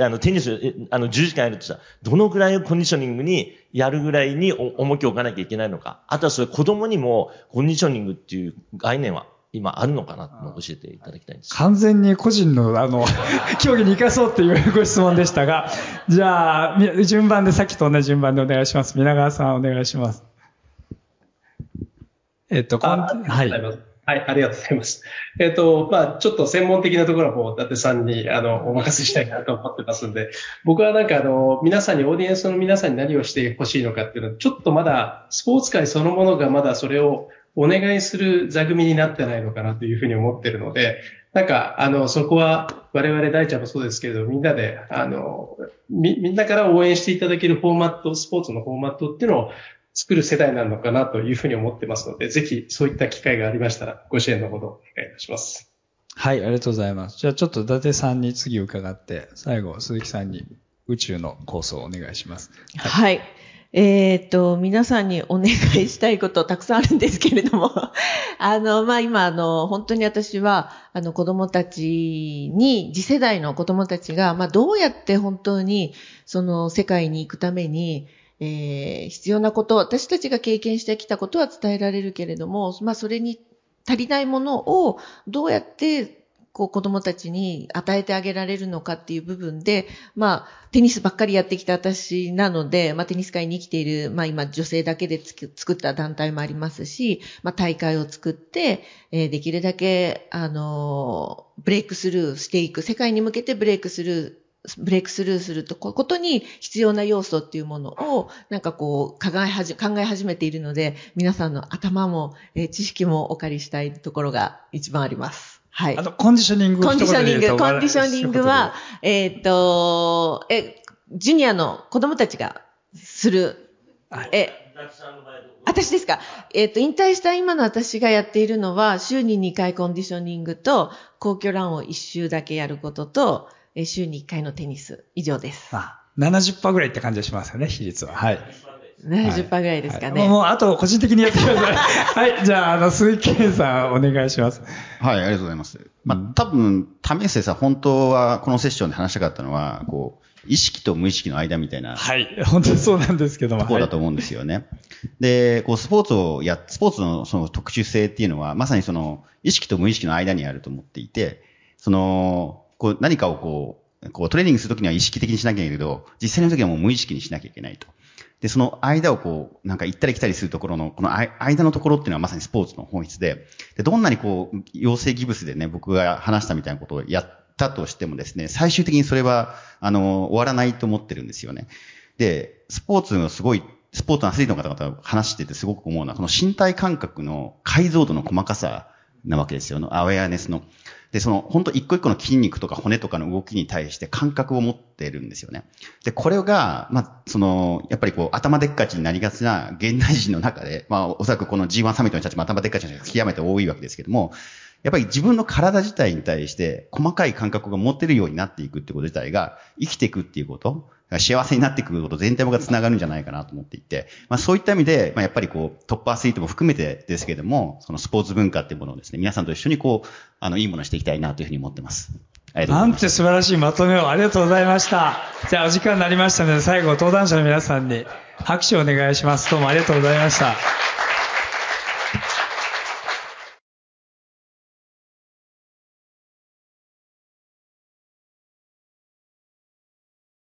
あの、テニス、あの、10時間やるとさ、どのぐらいコンディショニングにやるぐらいに重きを置かなきゃいけないのか。あとはそれ子供にもコンディショニングっていう概念は今あるのかなと教えていただきたいんです。完全に個人の、あの、*laughs* 競技に生かそうっていうご質問でしたが、じゃあ、順番で、さっきと同じ順番でお願いします。皆川さんお願いします。えっと、はい。はい、ありがとうございます。えっ、ー、と、まあちょっと専門的なところはもう、伊達さんに、あの、お任せしたいなと思ってますんで、僕はなんかあの、皆さんに、オーディエンスの皆さんに何をしてほしいのかっていうのは、ちょっとまだ、スポーツ界そのものがまだそれをお願いする座組になってないのかなというふうに思ってるので、なんか、あの、そこは、我々大ちゃんもそうですけれど、みんなで、あの、み、みんなから応援していただけるフォーマット、スポーツのフォーマットっていうのを作る世代なのかなというふうに思ってますので、ぜひそういった機会がありましたら、ご支援のほどお願いいたします。はい、ありがとうございます。じゃあちょっと伊達さんに次伺って、最後、鈴木さんに宇宙の構想をお願いします。はい、はいえっ、と、皆さんにお願いしたいことたくさんあるんですけれども、*laughs* あの、まあ、今、あの、本当に私は、あの、子供たちに、次世代の子供たちが、まあ、どうやって本当に、その、世界に行くために、えー、必要なこと、私たちが経験してきたことは伝えられるけれども、まあそれに足りないものをどうやってこう子供たちに与えてあげられるのかっていう部分で、まあ、テニスばっかりやってきた私なので、まあ、テニス界に生きている、まあ、今、女性だけで作った団体もありますし、まあ、大会を作って、えー、できるだけ、あの、ブレイクスルーしていく、世界に向けてブレイクスルーブレイクスルーするとことに必要な要素っていうものを、なんかこう、考え始考え始めているので、皆さんの頭も、え知識もお借りしたいところが一番あります。はい。あと、コンディショニングコンディショニング、コンディショニングは、えーっと、え、ジュニアの子供たちがする、え、私ですか？えーっと、引退した今の私がやっているのは、週に2回コンディショニングと、皇居ランを1周だけやることと、えー週に1回のテニス以上です。あ70%ぐらいって感じがしますよね、比率は。はい。70%ぐらいですかね。はいもう、あと、個人的にやってください。*laughs* はい。じゃあ、あの、鈴木健さん、お願いします。はい、ありがとうございます。まあ、多分、為末さん、本当はこのセッションで話したかったのは、こう、意識と無意識の間みたいなはい。本当にそうなんですけども。ところだと思うんですよね。で、こう、スポーツをや、スポーツのその特殊性っていうのは、まさにその、意識と無意識の間にあると思っていて、その、こう、何かをこう、こう、トレーニングするときには意識的にしなきゃいけないけど、実際の時はもう無意識にしなきゃいけないと。で、その間をこう、なんか行ったり来たりするところの、この間のところっていうのはまさにスポーツの本質で、で、どんなにこう、養成ギブスでね、僕が話したみたいなことをやったとしてもですね、最終的にそれは、あの、終わらないと思ってるんですよね。で、スポーツのすごい、スポーツのアスリートの方々が話しててすごく思うのは、この身体感覚の解像度の細かさなわけですよね。アウェアネスの。で、その、本当一個一個の筋肉とか骨とかの動きに対して感覚を持ってるんですよね。で、これが、まあ、その、やっぱりこう、頭でっかちになりがちな現代人の中で、まあ、おそらくこの G1 サミットの人たちも頭でっかちな人が極めて多いわけですけども、やっぱり自分の体自体に対して細かい感覚が持てるようになっていくってこと自体が生きていくっていうこと、幸せになっていくこと全体もが繋がるんじゃないかなと思っていて、まあそういった意味で、まあやっぱりこうトップアスリートも含めてですけれども、そのスポーツ文化っていうものをですね、皆さんと一緒にこう、あの、いいものしていきたいなというふうに思ってます。ありがとうござます。なんて素晴らしいまとめをありがとうございました。じゃあお時間になりましたので、最後、登壇者の皆さんに拍手をお願いします。どうもありがとうございました。